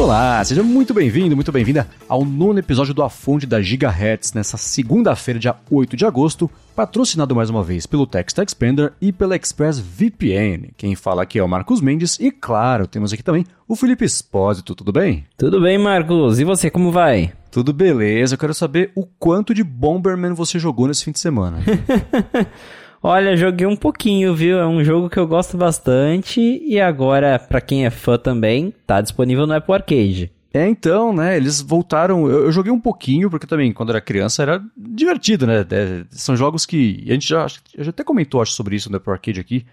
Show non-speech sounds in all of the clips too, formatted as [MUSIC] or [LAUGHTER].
Olá, seja muito bem-vindo, muito bem-vinda ao nono episódio do Afonde da Gigahertz, nessa segunda-feira, dia 8 de agosto, patrocinado mais uma vez pelo Text Expander e pela ExpressVPN. Quem fala aqui é o Marcos Mendes e, claro, temos aqui também o Felipe Espósito, tudo bem? Tudo bem, Marcos, e você, como vai? Tudo beleza, eu quero saber o quanto de Bomberman você jogou nesse fim de semana. [LAUGHS] Olha, joguei um pouquinho, viu? É um jogo que eu gosto bastante e agora, para quem é fã também, tá disponível no Apple Arcade. É, então, né? Eles voltaram. Eu, eu, joguei um pouquinho, porque também, quando era criança, era divertido, né? É, são jogos que. A gente já, já até comentou, acho, sobre isso no Apple Arcade aqui,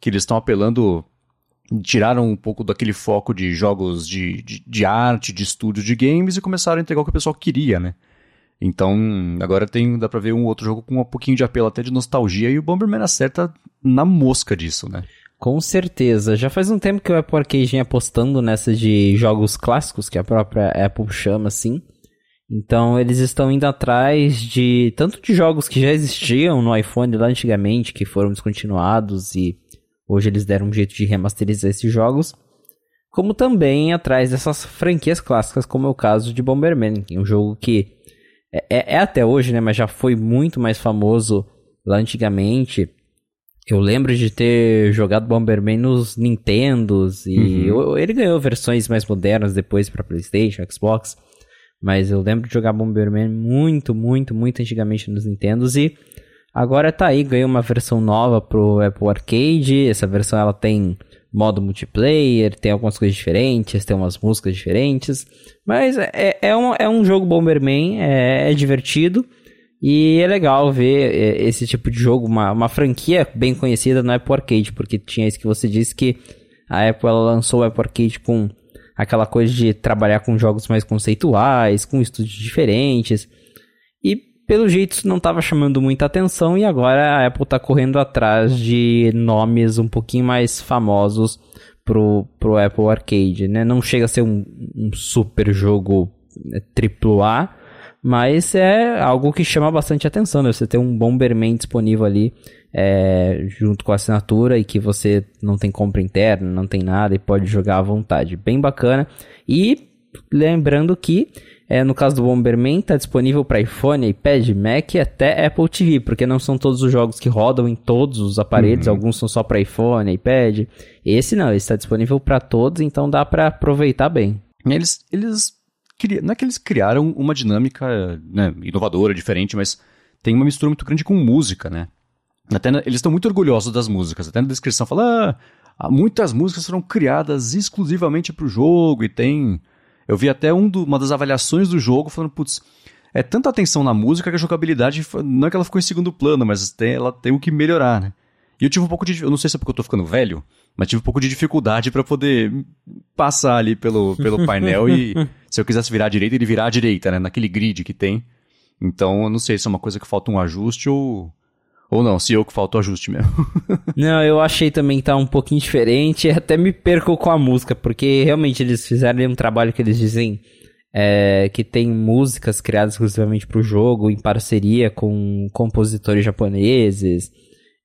que eles estão apelando. Tiraram um pouco daquele foco de jogos de, de, de arte, de estúdio de games e começaram a entregar o que o pessoal queria, né? Então, agora tem, dá pra ver um outro jogo com um pouquinho de apelo até de nostalgia e o Bomberman acerta na mosca disso, né? Com certeza. Já faz um tempo que o Apple Arcade vem apostando nessa de jogos clássicos, que a própria Apple chama assim. Então eles estão indo atrás de tanto de jogos que já existiam no iPhone lá antigamente, que foram descontinuados e hoje eles deram um jeito de remasterizar esses jogos, como também atrás dessas franquias clássicas, como é o caso de Bomberman, que é um jogo que é, é, é, até hoje, né? Mas já foi muito mais famoso lá antigamente. Eu lembro de ter jogado Bomberman nos Nintendos e uhum. ele ganhou versões mais modernas depois para PlayStation, Xbox. Mas eu lembro de jogar Bomberman muito, muito, muito antigamente nos Nintendos e agora tá aí, ganhou uma versão nova pro Apple Arcade. Essa versão ela tem modo multiplayer, tem algumas coisas diferentes, tem umas músicas diferentes. Mas é, é, um, é um jogo Bomberman, é, é divertido. E é legal ver é, esse tipo de jogo, uma, uma franquia bem conhecida no Apple Arcade, porque tinha isso que você disse que a Apple lançou o Apple Arcade com aquela coisa de trabalhar com jogos mais conceituais, com estúdios diferentes. Pelo jeito isso não estava chamando muita atenção e agora a Apple está correndo atrás de nomes um pouquinho mais famosos pro, pro Apple Arcade, né? Não chega a ser um, um super jogo AAA, mas é algo que chama bastante atenção, né? Você ter um Bomberman disponível ali é, junto com a assinatura e que você não tem compra interna, não tem nada e pode jogar à vontade. Bem bacana. E lembrando que é, no caso do Bomberman, está disponível para iPhone, iPad, Mac e até Apple TV, porque não são todos os jogos que rodam em todos os aparelhos, uhum. alguns são só para iPhone, iPad. Esse não, esse está disponível para todos, então dá para aproveitar bem. Eles, eles não é que eles criaram uma dinâmica né, inovadora, diferente, mas tem uma mistura muito grande com música, né? Até eles estão muito orgulhosos das músicas. Até na descrição fala, ah, muitas músicas foram criadas exclusivamente para o jogo e tem eu vi até um do, uma das avaliações do jogo falando, putz, é tanta atenção na música que a jogabilidade, não é que ela ficou em segundo plano, mas tem, ela tem o que melhorar, né? E eu tive um pouco de. Eu não sei se é porque eu tô ficando velho, mas tive um pouco de dificuldade para poder passar ali pelo, pelo [LAUGHS] painel e se eu quisesse virar à direita, ele virar à direita, né? Naquele grid que tem. Então eu não sei se é uma coisa que falta um ajuste ou ou não, se eu que falta o ajuste mesmo. [LAUGHS] não, eu achei também que tá um pouquinho diferente. [LAUGHS] Até me perco com a música, porque realmente eles fizeram um trabalho que eles dizem é, que tem músicas criadas exclusivamente para o jogo, em parceria com compositores japoneses.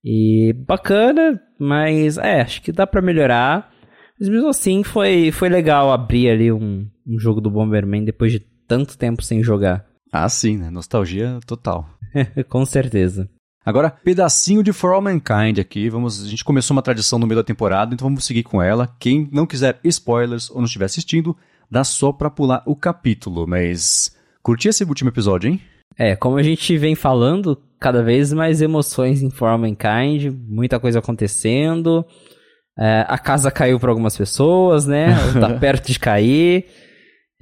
E bacana, mas é, acho que dá para melhorar. Mas mesmo assim, foi, foi legal abrir ali um, um jogo do Bomberman depois de tanto tempo sem jogar. Ah, sim, né? Nostalgia total. [LAUGHS] com certeza. Agora, pedacinho de For All Mankind aqui. Vamos, a gente começou uma tradição no meio da temporada, então vamos seguir com ela. Quem não quiser spoilers ou não estiver assistindo, dá só pra pular o capítulo. Mas curti esse último episódio, hein? É, como a gente vem falando, cada vez mais emoções em For All Mankind, muita coisa acontecendo. É, a casa caiu para algumas pessoas, né? [LAUGHS] tá perto de cair.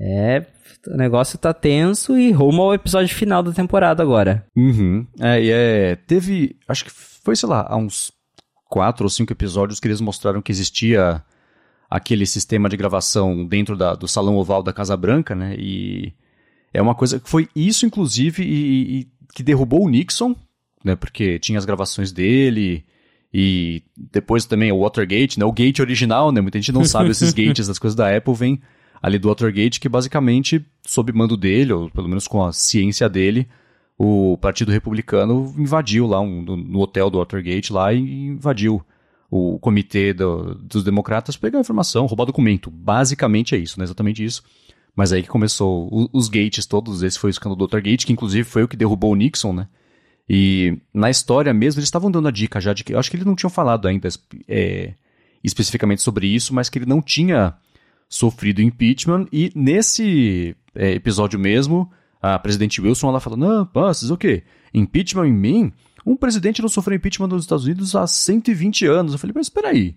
É, o negócio tá tenso e rumo ao episódio final da temporada agora. Uhum. É, e é, teve, acho que foi, sei lá, há uns quatro ou cinco episódios que eles mostraram que existia aquele sistema de gravação dentro da, do salão oval da Casa Branca, né? E é uma coisa que foi isso, inclusive, e, e que derrubou o Nixon, né? Porque tinha as gravações dele e depois também o Watergate, né? O gate original, né? Muita gente não sabe esses [LAUGHS] gates das coisas da Apple, vem ali do Watergate, que basicamente, sob mando dele, ou pelo menos com a ciência dele, o Partido Republicano invadiu lá um, no hotel do Watergate lá e invadiu o comitê do, dos democratas pegar informação, roubar documento. Basicamente é isso, não é exatamente isso. Mas aí que começou o, os gates todos, esse foi o escândalo do Dr. Gate, que inclusive foi o que derrubou o Nixon, né? E na história mesmo, eles estavam dando a dica já de que. Eu acho que eles não tinham falado ainda é, especificamente sobre isso, mas que ele não tinha sofrido impeachment. E nesse é, episódio mesmo, a presidente Wilson ela fala: Não, vocês o quê? Impeachment em mim? Um presidente não sofreu impeachment nos Estados Unidos há 120 anos. Eu falei, mas espera aí.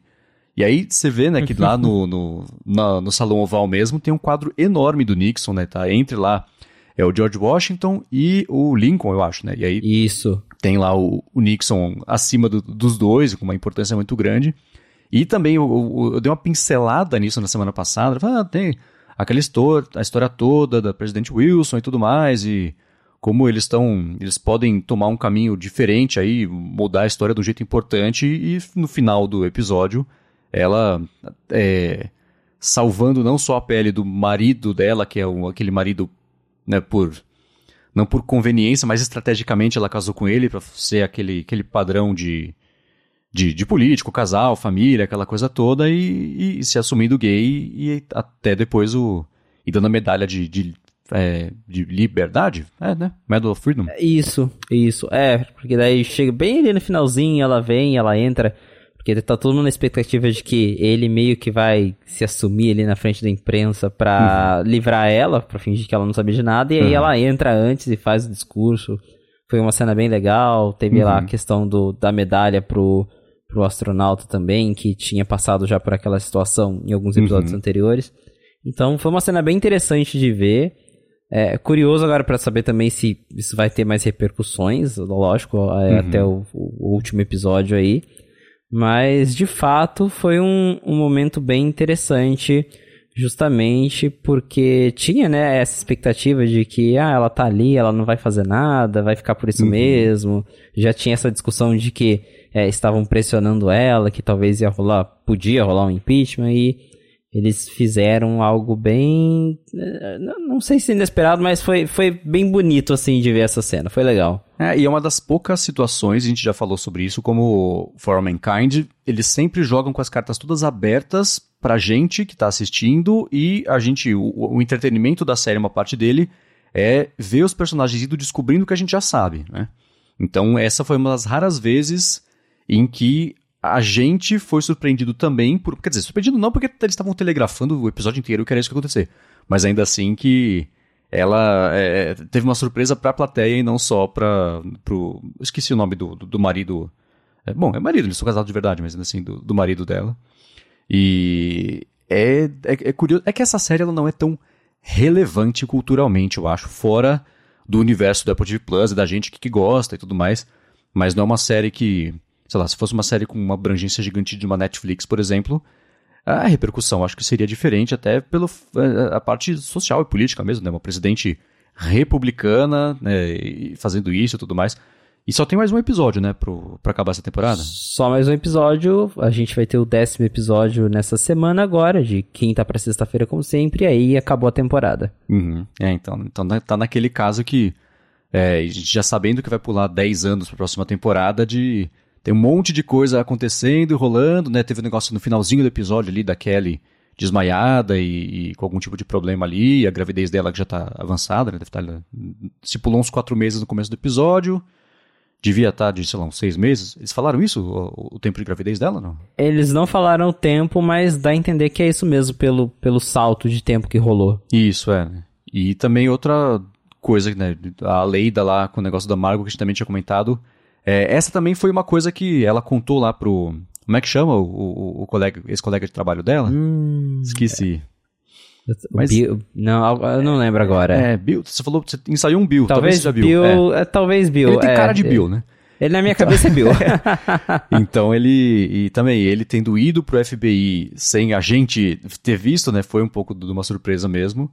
E aí você vê, né, que lá no, [LAUGHS] no, na, no Salão Oval mesmo tem um quadro enorme do Nixon, né? Tá entre lá é o George Washington e o Lincoln, eu acho, né? E aí Isso. tem lá o, o Nixon acima do, dos dois, com uma importância muito grande. E também eu, eu, eu, dei uma pincelada nisso na semana passada. Falei, ah, tem aquela história, a história toda da presidente Wilson e tudo mais, e como eles estão. Eles podem tomar um caminho diferente aí, mudar a história de um jeito importante, e no final do episódio, ela é, salvando não só a pele do marido dela, que é um, aquele marido né, por não por conveniência, mas estrategicamente ela casou com ele para ser aquele, aquele padrão de, de, de, político, casal, família, aquela coisa toda, e, e, se assumindo gay e até depois o. e dando a medalha de, de, é, de liberdade, é, né? Medal of Freedom. Isso, isso. É, porque daí chega bem ali no finalzinho, ela vem, ela entra porque tá todo mundo na expectativa de que ele meio que vai se assumir ali na frente da imprensa pra uhum. livrar ela, pra fingir que ela não sabia de nada, e aí uhum. ela entra antes e faz o discurso. Foi uma cena bem legal. Teve uhum. lá a uhum. questão do, da medalha pro, pro astronauta também, que tinha passado já por aquela situação em alguns episódios uhum. anteriores. Então foi uma cena bem interessante de ver. É curioso agora para saber também se isso vai ter mais repercussões, lógico, é, uhum. até o, o, último episódio aí. Mas, de fato, foi um, um momento bem interessante, justamente porque tinha, né, essa expectativa de que, ah, ela tá ali, ela não vai fazer nada, vai ficar por isso uhum. mesmo. Já tinha essa discussão de que é, estavam pressionando ela, que talvez ia rolar, podia rolar um impeachment, e eles fizeram algo bem. Eh, não sei se inesperado, mas foi, foi bem bonito, assim, de ver essa cena. Foi legal. É, e é uma das poucas situações, a gente já falou sobre isso, como For Mankind, eles sempre jogam com as cartas todas abertas pra gente que tá assistindo e a gente. O, o entretenimento da série, uma parte dele, é ver os personagens indo descobrindo o que a gente já sabe, né? Então, essa foi uma das raras vezes em que a gente foi surpreendido também por. Quer dizer, surpreendido não porque eles estavam telegrafando o episódio inteiro que era isso que ia acontecer. Mas ainda assim que ela é, teve uma surpresa pra plateia e não só pra. Pro, esqueci o nome do, do, do marido. É, bom, é marido, eles são casados de verdade, mas assim, do, do marido dela. E é, é, é, curioso. É que essa série ela não é tão relevante culturalmente, eu acho, fora do universo do Apple TV Plus e da gente que, que gosta e tudo mais. Mas não é uma série que sei lá, se fosse uma série com uma abrangência gigante de uma Netflix, por exemplo, a repercussão acho que seria diferente até pela eh, a parte social e política mesmo, né? Uma presidente republicana né, fazendo isso e tudo mais. E só tem mais um episódio, né, pro, pra acabar essa temporada? Só mais um episódio. A gente vai ter o décimo episódio nessa semana agora, de quinta pra sexta-feira, como sempre, e aí acabou a temporada. Uhum. É, então, então tá naquele caso que é, já sabendo que vai pular 10 anos pra próxima temporada de tem um monte de coisa acontecendo e rolando, né? Teve um negócio no finalzinho do episódio ali da Kelly desmaiada e, e, com algum tipo de problema ali, a gravidez dela que já tá avançada, né? Deve estar, tá, se pulou uns quatro meses no começo do episódio, devia estar tá de, sei lá, uns seis meses. Eles falaram isso, o, o, tempo de gravidez dela, não? Eles não falaram o tempo, mas dá a entender que é isso mesmo, pelo, pelo salto de tempo que rolou. Isso, é. E também outra coisa, né? A Leida lá, com o negócio da Margot, que a gente também tinha comentado, é, essa também foi uma coisa que ela contou lá pro. Como é que chama o, o, o colega, esse colega de trabalho dela? Hum, Esqueci. É. Mas, Bill, não, eu não lembro agora. É, Bill, você falou, você ensaiou um Bill, talvez, talvez seja Bill. Bill é. é. talvez Bill. Ele tem é, cara de Bill, né? Ele na minha então, cabeça é Bill. [LAUGHS] então ele, e também ele tendo ido pro FBI sem a gente ter visto, né, foi um pouco de uma surpresa mesmo.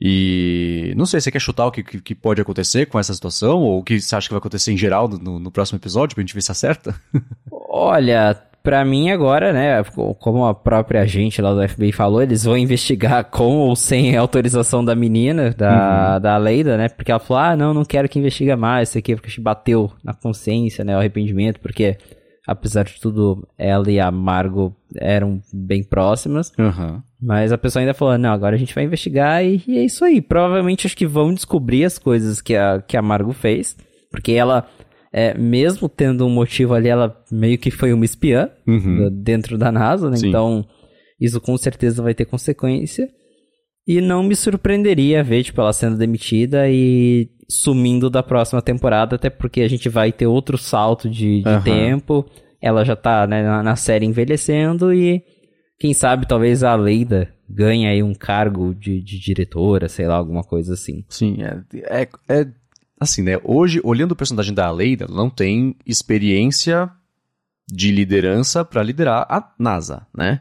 E não sei, você quer chutar o que, que, que, pode acontecer com essa situação? Ou o que você acha que vai acontecer em geral no, no próximo episódio, pra gente ver se acerta? [LAUGHS] Olha, pra mim agora, né, como a própria agente lá do FBI falou, eles vão investigar com ou sem autorização da menina, da, uhum. da Leida, né, porque ela falou, ah, não, não quero que investiga mais isso aqui, porque bateu na consciência, né, o arrependimento, porque apesar de tudo, ela e a Margot eram bem próximas. Uhum. Mas a pessoa ainda falou, não, agora a gente vai investigar e, e, é isso aí. Provavelmente acho que vão descobrir as coisas que a, que a Margot fez. Porque ela, é, mesmo tendo um motivo ali, ela meio que foi uma espiã uhum. dentro da NASA, né? Então, isso com certeza vai ter consequência. E não me surpreenderia ver, tipo, ela sendo demitida e sumindo da próxima temporada, até porque a gente vai ter outro salto de, de uhum. tempo. Ela já tá né, na, na, série envelhecendo e quem sabe talvez a Leida ganhe aí um cargo de, de diretora, sei lá, alguma coisa assim. Sim, é, é, é assim, né? Hoje, olhando o personagem da Leida, ela não tem experiência de liderança para liderar a NASA, né?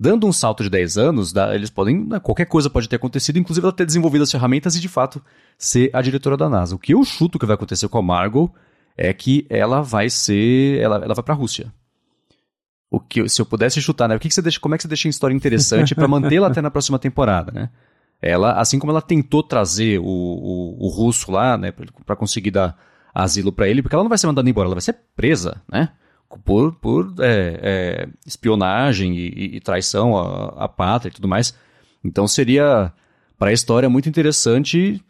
Dando um salto de 10 anos, eles podem. Né, qualquer coisa pode ter acontecido, inclusive ela ter desenvolvido as ferramentas e de fato ser a diretora da NASA. O que eu chuto que vai acontecer com a Margot é que ela vai ser. Ela, ela vai pra Rússia. O que, se eu pudesse chutar, né? O que, que você deixa, como é que você deixa a história interessante para mantê-la até na próxima temporada, né? Ela, assim como ela tentou trazer o, o, o russo lá, né, para conseguir dar asilo para ele, porque ela não vai ser mandada embora, ela vai ser presa, né? Por, por é, é, espionagem e, e traição à, à, pátria e tudo mais. Então seria, para a história, muito interessante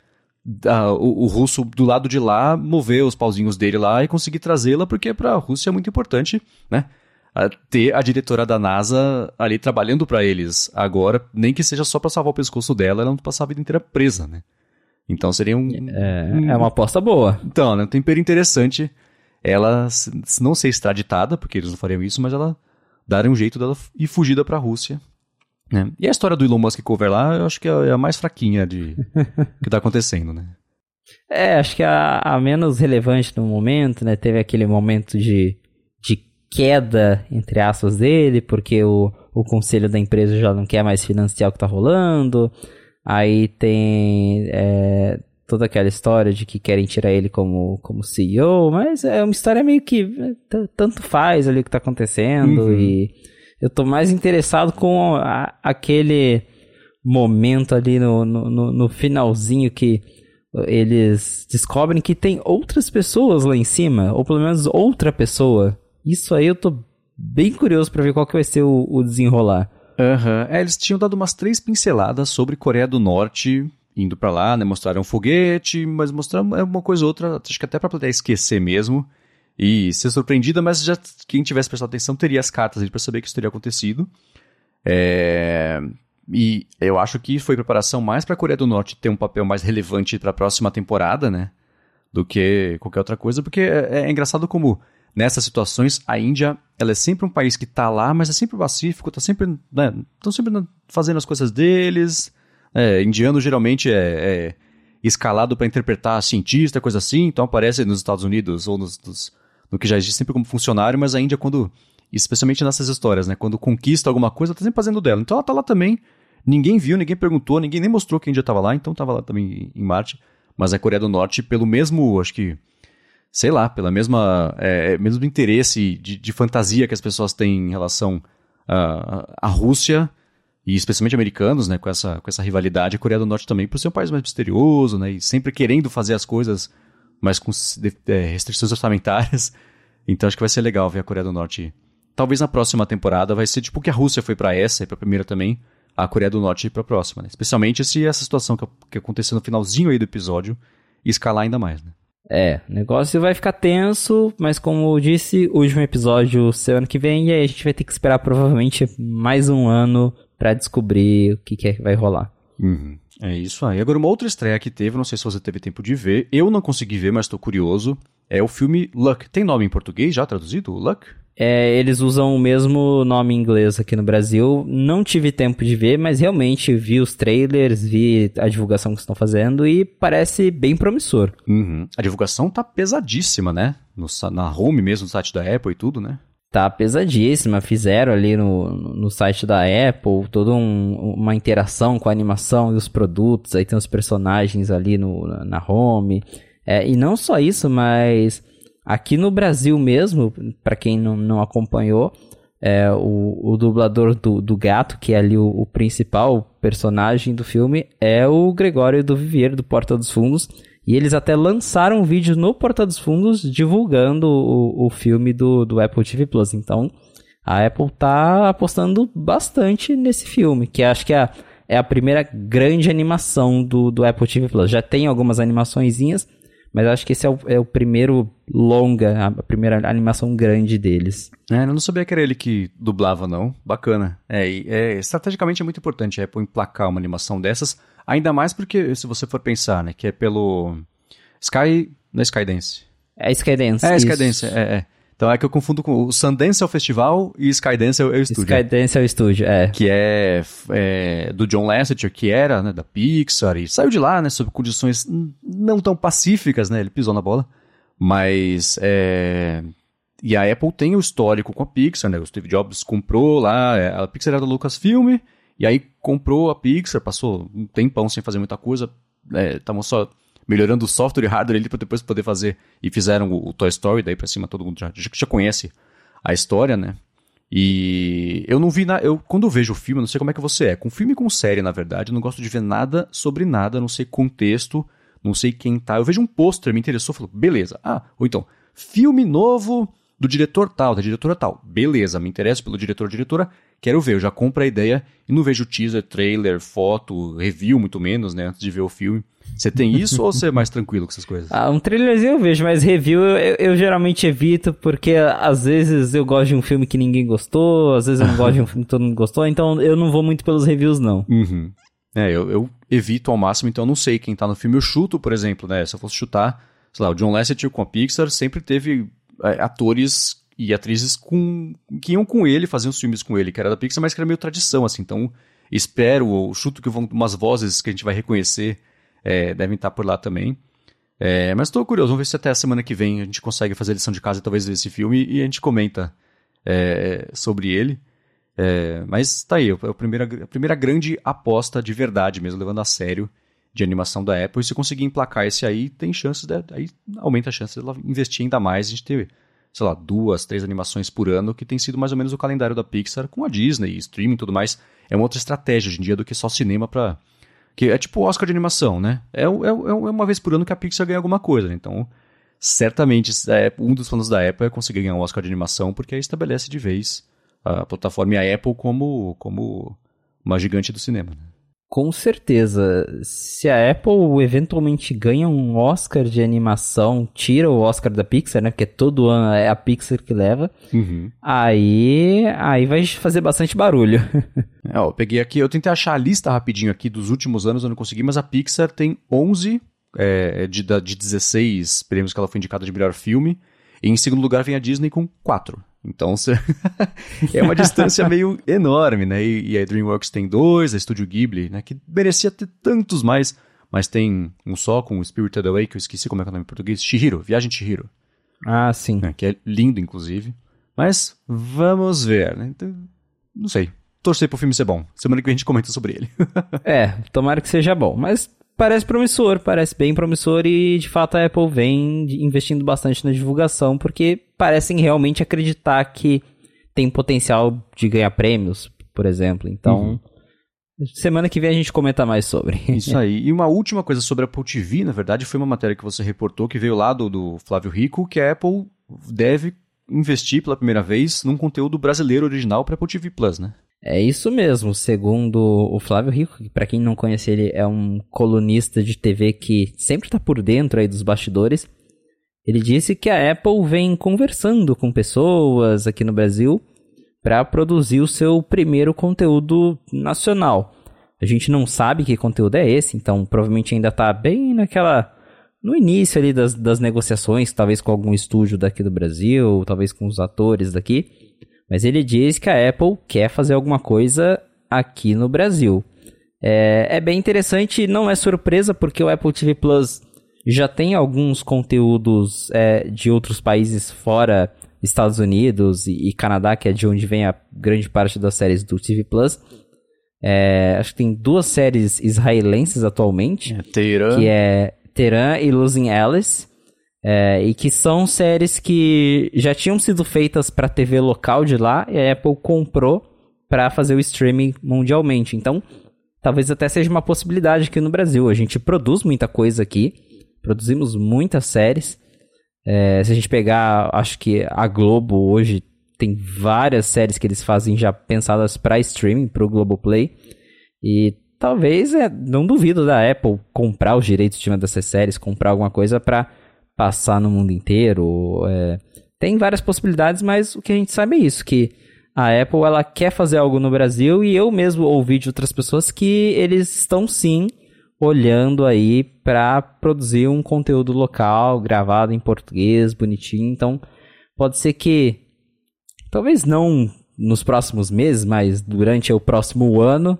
a, o, o, russo do lado de lá mover os pauzinhos dele lá e conseguir trazê-la, porque para a Rússia é muito importante, né? A ter a diretora da NASA ali trabalhando para eles agora, nem que seja só para salvar o pescoço dela, ela não passar a vida inteira presa, né? Então seria um. É, um, é uma aposta boa. Então, né? Um tempero interessante ela não ser extraditada, porque eles não fariam isso, mas ela darem um jeito dela ir fugida para a Rússia. Né? E a história do Elon Musk cover lá, eu acho que é a mais fraquinha de [LAUGHS] que tá acontecendo, né? É, acho que a, a menos relevante no momento, né? Teve aquele momento de, de queda, entre aspas, dele, porque o, o conselho da empresa já não quer mais financiar o que tá rolando. Aí tem é, toda aquela história de que querem tirar ele como, como CEO, mas é uma história meio que tanto faz ali o que tá acontecendo uhum. e eu tô mais interessado com a, aquele momento ali no, no, no, finalzinho que eles descobrem que tem outras pessoas lá em cima, ou pelo menos outra pessoa. Isso aí eu tô bem curioso para ver qual que vai ser o, o desenrolar. Uhum. É, eles tinham dado umas três pinceladas sobre Coreia do Norte indo para lá, né? Mostraram um foguete, mas mostraram uma coisa ou outra, acho que até pra plateia esquecer mesmo e ser surpreendida, mas já quem tivesse prestado atenção teria as cartas ali pra saber que isso teria acontecido. É... E eu acho que foi preparação mais para a Coreia do Norte ter um papel mais relevante para a próxima temporada, né? Do que qualquer outra coisa, porque é, é, engraçado como nessas situações a Índia ela é sempre um país que tá lá, mas é sempre pacífico, tá sempre, né, estão sempre fazendo as coisas deles, é, indiano geralmente é, é escalado para interpretar cientista, coisa assim, então aparece nos Estados Unidos ou nos, nos, no que já existe sempre como funcionário, mas a Índia quando, especialmente nessas histórias, né, quando conquista alguma coisa, tá sempre fazendo dela. Então ela tá lá também, ninguém viu, ninguém perguntou, ninguém nem mostrou que a Índia estava lá, então estava lá também em Marte. Mas a Coreia do Norte, pelo mesmo, acho que, sei lá, pela mesma, é, mesmo interesse de, de fantasia que as pessoas têm em relação à Rússia, e especialmente americanos, né, com essa, com essa rivalidade, a Coreia do Norte também, por ser um país mais misterioso, né, e sempre querendo fazer as coisas, mas com é, restrições orçamentárias. [LAUGHS] Então acho que vai ser legal ver a Coreia do Norte. Talvez na próxima temporada vai ser tipo que a Rússia foi para essa e para a primeira também, a Coreia do Norte para a próxima, né? Especialmente se essa situação que, que aconteceu no finalzinho aí do episódio escalar ainda mais, né? É, o negócio vai ficar tenso, mas como eu disse, último episódio semana que vem, e aí a gente vai ter que esperar provavelmente mais um ano para descobrir o que, que, é que vai rolar. Uhum. É isso aí. Agora, uma outra estreia que teve, não sei se você teve tempo de ver, eu não consegui ver, mas estou curioso, é o filme Luck. Tem nome em português já traduzido? Luck? É, eles usam o mesmo nome em inglês aqui no Brasil. Não tive tempo de ver, mas realmente vi os trailers, vi a divulgação que estão fazendo e parece bem promissor. Uhum. A divulgação tá pesadíssima, né? No, na home mesmo, no site da Apple e tudo, né? Tá pesadíssima. Fizeram ali no, no site da Apple toda um, uma interação com a animação e os produtos. Aí tem os personagens ali no, na home. É, e não só isso, mas aqui no Brasil mesmo, para quem não, não acompanhou, é, o, o dublador do, do gato, que é ali o, o, principal personagem do filme, é o Gregório do Vivier, do Porta dos Fundos. E eles até lançaram um vídeo no Porta dos Fundos divulgando o, o filme do, do Apple TV Plus. Então, a Apple tá apostando bastante nesse filme, que acho que é a, é a primeira grande animação do, do Apple TV Plus. Já tem algumas animaçõezinhas, mas acho que esse é o, é o primeiro longa, a primeira animação grande deles. É, eu não sabia que era ele que dublava, não. Bacana. É, é, estrategicamente é muito importante a Apple emplacar uma animação dessas, ainda mais porque, se você for pensar, né, que é pelo Sky... Não é Skydance. É Skydance. É, Skydance, é, é. Então é que eu confundo com o Sundance é o festival e Skydance é o, é o estúdio. Skydance é o estúdio, é. Que é, é do John Lasseter, que era né, da Pixar, e saiu de lá, né, sob condições não tão pacíficas, né, ele pisou na bola. Mas, é... E a Apple tem o histórico com a Pixar, né, o Steve Jobs comprou lá, é, a Pixar era da Lucasfilm, e aí comprou a Pixar, passou um tempão sem fazer muita coisa, estavam é, só melhorando o software e hardware ali para depois poder fazer. E fizeram o, o Toy Story, daí para cima todo mundo já, já, conhece a história, né? E eu não vi nada. Eu, quando eu vejo o filme, eu não sei como é que você é. Com filme e com série, na verdade, eu não gosto de ver nada sobre nada, não sei contexto, não sei quem tá. Eu vejo um pôster, me interessou, falo, beleza. Ah, ou então, filme novo do diretor tal, da diretora tal. Beleza, me interessa pelo diretor diretora, quero ver, eu já compro a ideia e não vejo teaser, trailer, foto, review, muito menos, né, antes de ver o filme. Você tem [LAUGHS] isso ou você é mais tranquilo com essas coisas? Ah, um trailerzinho eu vejo, mas review eu, eu, geralmente evito, porque às vezes eu gosto de um filme que ninguém gostou, às vezes eu não gosto de um filme que todo mundo gostou, então eu não vou muito pelos reviews, não. Uhum. É, eu, eu, evito ao máximo, então eu não sei quem tá no filme. Eu chuto, por exemplo, né? Se eu fosse chutar, sei lá, o John Lasseter com a Pixar sempre teve é, atores e atrizes com, que iam com ele, faziam os filmes com ele, que era da Pixar, mas que era meio tradição, assim. Então, espero, ou chuto que vão umas vozes que a gente vai reconhecer é, devem estar por lá também. É, mas estou curioso, vamos ver se até a semana que vem a gente consegue fazer a lição de casa e talvez ver esse filme e a gente comenta é, sobre ele. É, mas tá aí, é a primeira, a primeira grande aposta de verdade mesmo, levando a sério, de animação da Apple. E se conseguir emplacar esse aí, tem chances, de, aí aumenta a chance dela investir ainda mais, a gente ter, sei lá, duas, três animações por ano, que tem sido mais ou menos o calendário da Pixar com a Disney, streaming e tudo mais. É uma outra estratégia hoje em dia do que só cinema para que é tipo o Oscar de animação, né? É, é, é uma vez por ano que a Pixar ganha alguma coisa, né? Então, certamente, é, um dos planos da Apple é conseguir ganhar um Oscar de animação, porque aí estabelece de vez a plataforma e a Apple como, como uma gigante do cinema, né? Com certeza. Se a Apple eventualmente ganha um Oscar de animação, tira o Oscar da Pixar, né? Porque todo ano é a Pixar que leva. Uhum. Aí, aí vai fazer bastante barulho. [LAUGHS] é, ó, eu peguei aqui, eu tentei achar a lista rapidinho aqui dos últimos anos, eu não consegui, mas a Pixar tem 11 é, de, de 16 prêmios que ela foi indicada de melhor filme. E em segundo lugar vem a Disney com 4. Então [LAUGHS] é uma distância meio enorme, né? E, e, a DreamWorks tem dois, a Studio Ghibli, né? Que merecia ter tantos mais, mas tem um só com o Spirited Away, que eu esqueci como é, é o nome em português, Shihiro, Viagem Shihiro. Ah, sim. É, que é lindo, inclusive. Mas vamos ver, né? Então, não sei. Torcer pro filme ser bom. Semana que vem a gente comenta sobre ele. [LAUGHS] é, tomara que seja bom. Mas parece promissor, parece bem promissor e de fato a Apple vem investindo bastante na divulgação porque parecem realmente acreditar que tem potencial de ganhar prêmios, por exemplo. Então, uhum. semana que vem a gente comenta mais sobre. Isso aí. E uma última coisa sobre a Apple TV, na verdade, foi uma matéria que você reportou que veio lá do, do Flávio Rico, que a Apple deve investir pela primeira vez num conteúdo brasileiro original para Apple TV Plus, né? É isso mesmo, segundo o Flávio Rico, que para quem não conhece ele é um colunista de TV que sempre está por dentro aí dos bastidores. Ele disse que a Apple vem conversando com pessoas aqui no Brasil para produzir o seu primeiro conteúdo nacional. A gente não sabe que conteúdo é esse, então provavelmente ainda está bem naquela no início ali das, das negociações, talvez com algum estúdio daqui do Brasil, talvez com os atores daqui. Mas ele diz que a Apple quer fazer alguma coisa aqui no Brasil. É, é bem interessante, não é surpresa, porque o Apple TV Plus já tem alguns conteúdos é, de outros países fora Estados Unidos e, e, Canadá, que é de onde vem a grande parte das séries do TV Plus. É, acho que tem duas séries israelenses atualmente. É, Teherã. Que é Teherã e Losing Alice. É, e que são séries que já tinham sido feitas para TV local de lá e a Apple comprou para fazer o streaming mundialmente. Então, talvez até seja uma possibilidade aqui no Brasil. A gente produz muita coisa aqui, produzimos muitas séries. É, se a gente pegar, acho que a Globo hoje tem várias séries que eles fazem já pensadas para streaming, para o Globoplay. E talvez, é, não duvido da Apple comprar os direitos de uma dessas séries, comprar alguma coisa para passar no mundo inteiro. É, tem várias possibilidades, mas o que a gente sabe é isso, que a Apple ela quer fazer algo no Brasil e eu mesmo ouvi de outras pessoas que eles estão sim olhando aí para produzir um conteúdo local, gravado em português, bonitinho. Então, pode ser que talvez não nos próximos meses, mas durante o próximo ano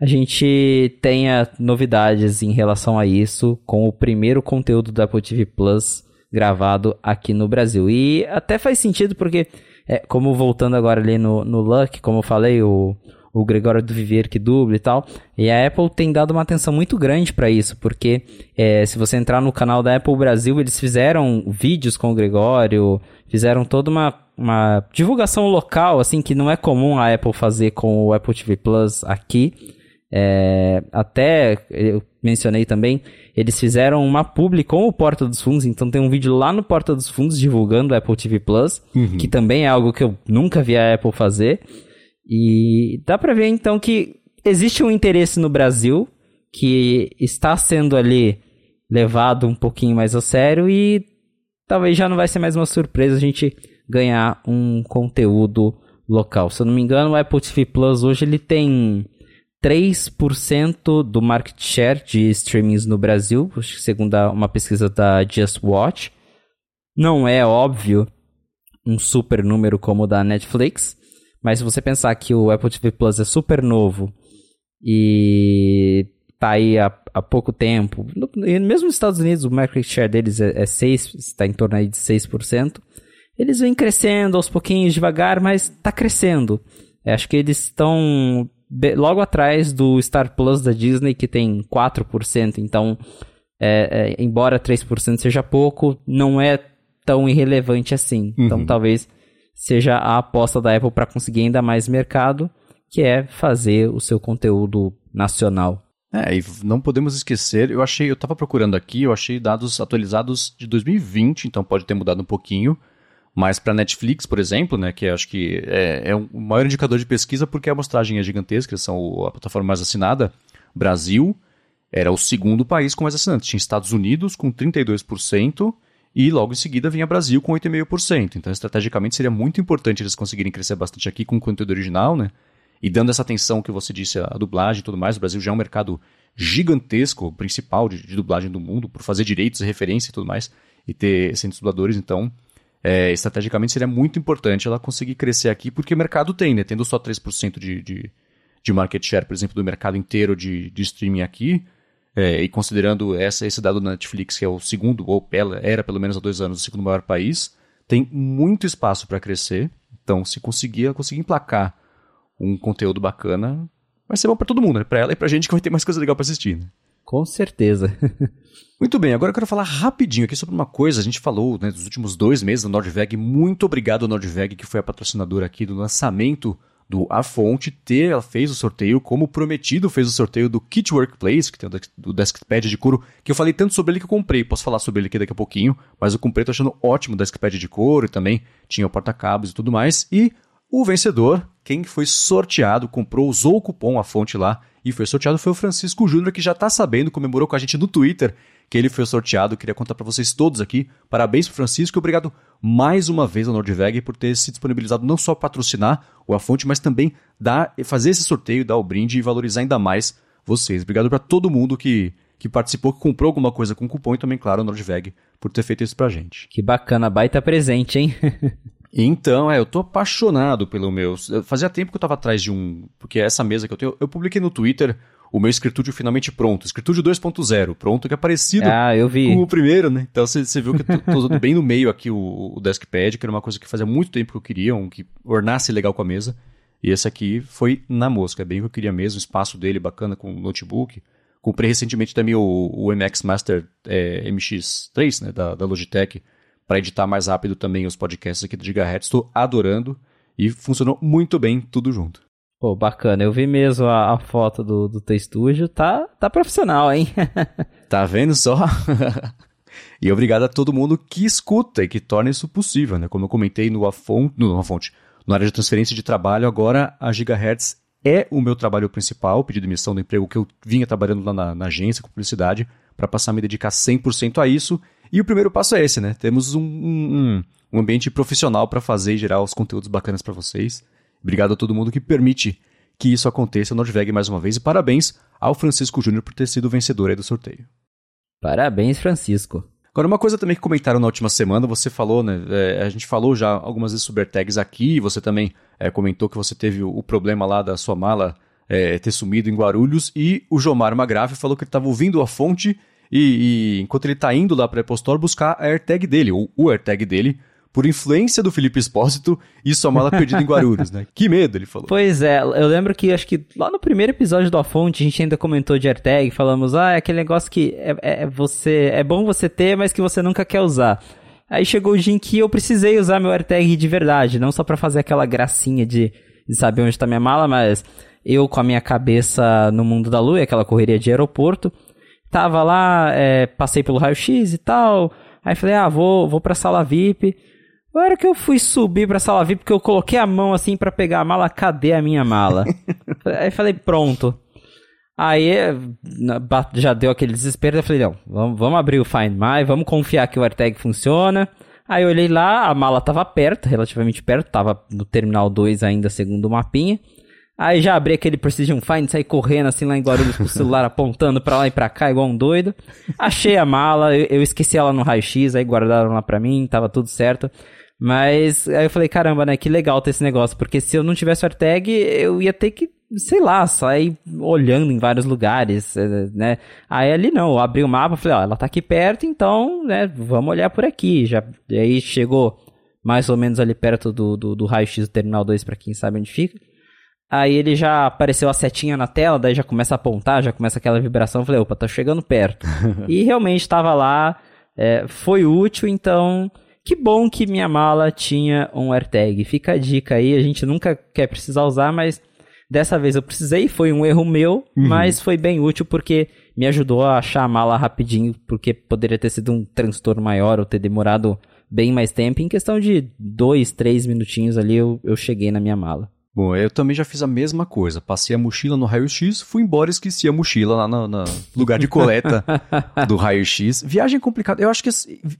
a gente tenha novidades em relação a isso com o primeiro conteúdo da Apple TV Plus gravado aqui no Brasil. E até faz sentido porque, é, como voltando agora ali no, no Luck, como eu falei, o, o Gregório do Vivier que dubla e tal. E a Apple tem dado uma atenção muito grande para isso, porque é, se você entrar no canal da Apple Brasil, eles fizeram vídeos com o Gregório, fizeram toda uma, uma divulgação local, assim, que não é comum a Apple fazer com o Apple TV Plus aqui. É, até eu mencionei também, eles fizeram uma publi com o Porta dos Fundos, então tem um vídeo lá no Porta dos Fundos divulgando o Apple TV Plus, uhum. que também é algo que eu nunca vi a Apple fazer. E dá pra ver então que existe um interesse no Brasil que está sendo ali levado um pouquinho mais a sério e talvez já não vai ser mais uma surpresa a gente ganhar um conteúdo local. Se eu não me engano, o Apple TV Plus hoje ele tem 3% do market share de streamings no Brasil, segundo uma pesquisa da Just Watch. Não é óbvio um super número como o da Netflix, mas se você pensar que o Apple TV Plus é super novo e tá aí há, há pouco tempo, no, mesmo nos Estados Unidos o market share deles é, é 6, está em torno aí de 6%, eles vêm crescendo aos pouquinhos, devagar, mas está crescendo. É, acho que eles estão logo atrás do Star Plus da Disney, que tem 4%. Então, é, é, embora 3% seja pouco, não é tão irrelevante assim. Então, uhum. Então, talvez seja a aposta da Apple para conseguir ainda mais mercado, que é fazer o seu conteúdo nacional. É, e não podemos esquecer, eu achei, eu estava procurando aqui, eu achei dados atualizados de 2020, então pode ter mudado um pouquinho, mas para Netflix, por exemplo, né, que acho que é, é o maior indicador de pesquisa porque a amostragem é gigantesca, são a plataforma mais assinada, Brasil era o segundo país com mais assinantes. Tinha Estados Unidos com 32% e logo em seguida vinha Brasil com 8,5%. Então, estrategicamente, seria muito importante eles conseguirem crescer bastante aqui com conteúdo original, né? E dando essa atenção que você disse, a dublagem e tudo mais, o Brasil já é um mercado gigantesco, principal de, de dublagem do mundo, por fazer direitos, referência e tudo mais, e ter excelentes dubladores, então é, estrategicamente seria muito importante ela conseguir crescer aqui, porque o mercado tem, né? Tendo só 3% de, de, de market share, por exemplo, do mercado inteiro de, de streaming aqui, é, e considerando essa, esse dado da Netflix, que é o segundo, ou era pelo menos há dois anos, o segundo maior país, tem muito espaço para crescer. Então, se conseguir, conseguir emplacar um conteúdo bacana, vai ser bom para todo mundo, né? Para ela e para gente que vai ter mais coisa legal para assistir. Né? Com certeza. [LAUGHS] Muito bem, agora eu quero falar rapidinho aqui sobre uma coisa. A gente falou né, dos últimos dois meses da Nordveg. Muito obrigado, Nordveg, que foi a patrocinadora aqui do lançamento do A Fonte. Ela fez o sorteio, como prometido, fez o sorteio do Kit Workplace, que tem o Deskpad de couro, que eu falei tanto sobre ele que eu comprei. Posso falar sobre ele aqui daqui a pouquinho, mas eu comprei, tô achando ótimo o Deskpad de couro e também tinha o porta-cabos e tudo mais. E o vencedor, quem foi sorteado, comprou, usou o cupom A Fonte lá e foi sorteado foi o Francisco Júnior, que já está sabendo, comemorou com a gente no Twitter que ele foi sorteado. Queria contar para vocês todos aqui. Parabéns pro Francisco e obrigado mais uma vez ao Nordveg por ter se disponibilizado não só patrocinar o A Fonte, mas também dar, fazer esse sorteio, dar o brinde e valorizar ainda mais vocês. Obrigado para todo mundo que, que participou, que comprou alguma coisa com cupom e também, claro, o Nordveg por ter feito isso pra gente. Que bacana, baita presente, hein? [LAUGHS] Então, é, eu tô apaixonado pelo meu. Fazia tempo que eu tava atrás de um. Porque essa mesa que eu tenho. Eu publiquei no Twitter o meu escritúdio finalmente pronto. Escritúdio 2.0, pronto, que é parecido ah, com o primeiro, né? Então você viu que eu tô, tô bem no meio aqui o, o Deskpad, que era uma coisa que fazia muito tempo que eu queria, um que ornasse legal com a mesa. E esse aqui foi na mosca, é bem o que eu queria mesmo, o espaço dele bacana com o notebook. Comprei recentemente também o, o MX Master é, MX3, né, da, da Logitech para editar mais rápido também os podcasts aqui do Gigahertz. Estou adorando e funcionou muito bem tudo junto. Pô, bacana. Eu vi mesmo a, a foto do, do teu estúdio. Tá, tá profissional, hein? [LAUGHS] tá vendo só? [LAUGHS] E obrigado a todo mundo que escuta e que torna isso possível, né? Como eu comentei no Afonte, no Afonte, na área de transferência de trabalho, agora a Gigahertz é o meu trabalho principal, pedido de missão do emprego que eu vinha trabalhando lá na, na agência com publicidade, para passar a me dedicar 100% a isso. E o primeiro passo é esse, né? Temos um, um, um ambiente profissional para fazer e gerar os conteúdos bacanas para vocês. Obrigado a todo mundo que permite que isso aconteça no Nordveg mais uma vez. E parabéns ao Francisco Júnior por ter sido o vencedor aí do sorteio. Parabéns, Francisco. Agora, uma coisa também que comentaram na última semana, você falou, né? É, a gente falou já algumas vezes sobre tags aqui, você também é, comentou que você teve o, o, problema lá da sua mala é, ter sumido em Guarulhos, e o Jomar Magrave falou que ele estava ouvindo a fonte e, e enquanto ele está indo lá para a Apple Store buscar a AirTag dele, ou o AirTag dele, por influência do Felipe Espósito e sua mala perdida em Guarulhos, né? Que medo, ele falou. Pois é, eu lembro que acho que lá no primeiro episódio do A Fonte a gente ainda comentou de AirTag, falamos, ah, é aquele negócio que é, é, você, é bom você ter, mas que você nunca quer usar. Aí chegou o dia em que eu precisei usar meu AirTag de verdade, não só para fazer aquela gracinha de, de saber onde está minha mala, mas eu com a minha cabeça no mundo da lua, aquela correria de aeroporto, tava lá, é, passei pelo raio-x e tal, aí falei, ah, vou, vou pra sala VIP, a hora que eu fui subir pra sala VIP, porque eu coloquei a mão assim para pegar a mala, cadê a minha mala? [LAUGHS] Aí falei, pronto. Aí já deu aquele desespero, eu falei, não, vamos, vamos abrir o Find My, vamos confiar que o AirTag funciona. Aí eu olhei lá, a mala tava perto, relativamente perto, tava no Terminal 2 ainda, segundo o mapinha. Aí já abri aquele Precision Find, saí correndo assim lá em Guarulhos com o celular [LAUGHS] apontando pra lá e pra cá, igual um doido. Achei a mala, eu, eu esqueci ela no raio-x, aí guardaram lá pra mim, tava tudo certo. Mas aí eu falei, caramba, né, que legal ter esse negócio, porque se eu não tivesse o AirTag, eu ia ter que, sei lá, sair olhando em vários lugares, eh, né? Aí ali não, eu abri o mapa, falei, ó, ela tá aqui perto, então, né, vamos olhar por aqui. Já, e aí chegou mais ou menos ali perto do, do, do raio-x do Terminal 2, para quem sabe onde fica. Aí ele já apareceu a setinha na tela, daí já começa a apontar, já começa aquela vibração. Falei, opa, tá chegando perto. [LAUGHS] e realmente estava lá, é, foi útil, então que bom que minha mala tinha um AirTag. Fica a dica aí, a gente nunca quer precisar usar, mas dessa vez eu precisei, foi um erro meu, uhum. mas foi bem útil porque me ajudou a achar a mala rapidinho, porque poderia ter sido um transtorno maior ou ter demorado bem mais tempo. Em questão de dois, três minutinhos ali eu, eu cheguei na minha mala. Bom, eu também já fiz a mesma coisa. Passei a mochila no raio-x, fui embora e esqueci a mochila lá no, lugar de coleta [LAUGHS] do raio-x. Viagem é complicada. Eu acho que,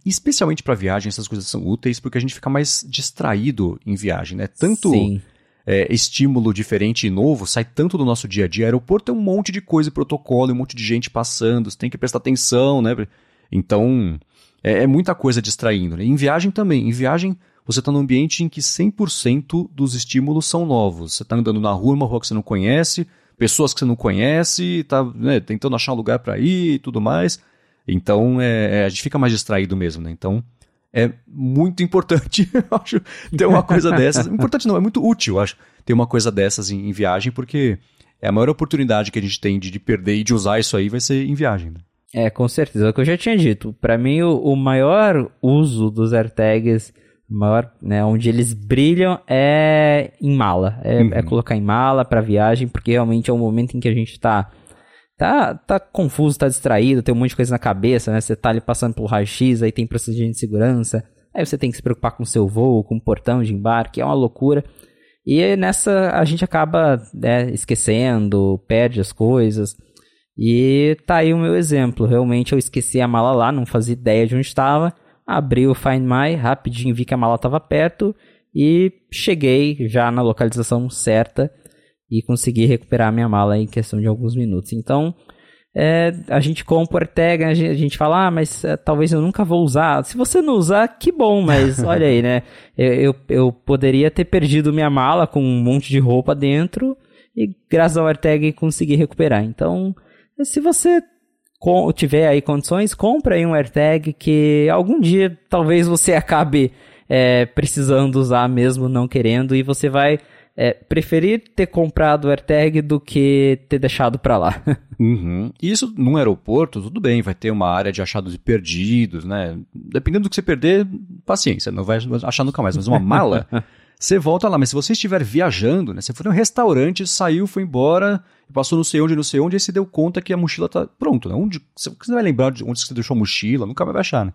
especialmente para viagem, essas coisas são úteis porque a gente fica mais distraído em viagem, né? Tanto é, estímulo diferente e novo sai tanto do nosso dia a dia. Aeroporto é um monte de coisa, protocolo, um monte de gente passando, você tem que prestar atenção, né? Então, é, é muita coisa distraindo. Né? Em viagem também. Em viagem você está num ambiente em que 100% dos estímulos são novos. Você está andando na rua, uma rua que você não conhece, pessoas que você não conhece, está né, tentando achar um lugar para ir e tudo mais. Então, é, é, a gente fica mais distraído mesmo, né? Então, é muito importante, [LAUGHS] eu acho, ter uma coisa dessas. Importante não, é muito útil, eu acho, ter uma coisa dessas em, em, viagem, porque é a maior oportunidade que a gente tem de, de, perder e de usar isso aí vai ser em viagem. Né? É, com certeza. É o que eu já tinha dito. Para mim, o, o, maior uso dos AirTags maior, né, onde eles brilham é em mala. É, uhum. é colocar em mala para viagem, porque realmente é um momento em que a gente tá tá, tá confuso, tá distraído, tem um monte de coisa na cabeça, né? Você tá ali passando pelo raio-x, aí tem procedimento de segurança, aí você tem que se preocupar com o seu voo, com o portão de embarque, é uma loucura. E nessa a gente acaba né, esquecendo, perde as coisas. E tá aí o meu exemplo. Realmente eu esqueci a mala lá, não fazia ideia de onde estava abri o Find My, rapidinho vi que a mala estava perto e cheguei já na localização certa e consegui recuperar a minha mala em questão de alguns minutos. Então, é, a gente compra o Ortega, a gente, a gente fala, ah, mas é, talvez eu nunca vou usar. Se você não usar, que bom, mas [LAUGHS] olha aí, né? Eu, eu, eu, poderia ter perdido minha mala com um monte de roupa dentro e graças ao Ortega consegui recuperar. Então, se você tiver aí condições, compra aí um AirTag que algum dia talvez você [LAUGHS] acabe é, precisando usar mesmo não querendo e você vai é, preferir ter comprado o AirTag do que ter deixado para lá. [LAUGHS] Uhum. Isso num aeroporto, tudo bem, vai ter uma área de achados e perdidos, né? Dependendo do que você perder, paciência, não vai achar nunca mais. Mas uma mala, [LAUGHS] você volta lá. Mas se você estiver viajando, né? Você foi num restaurante, saiu, foi embora, passou não sei onde, não sei onde, aí você deu conta que a mochila tá pronto, né? Onde, você vai lembrar de onde você deixou a mochila, nunca vai achar, né?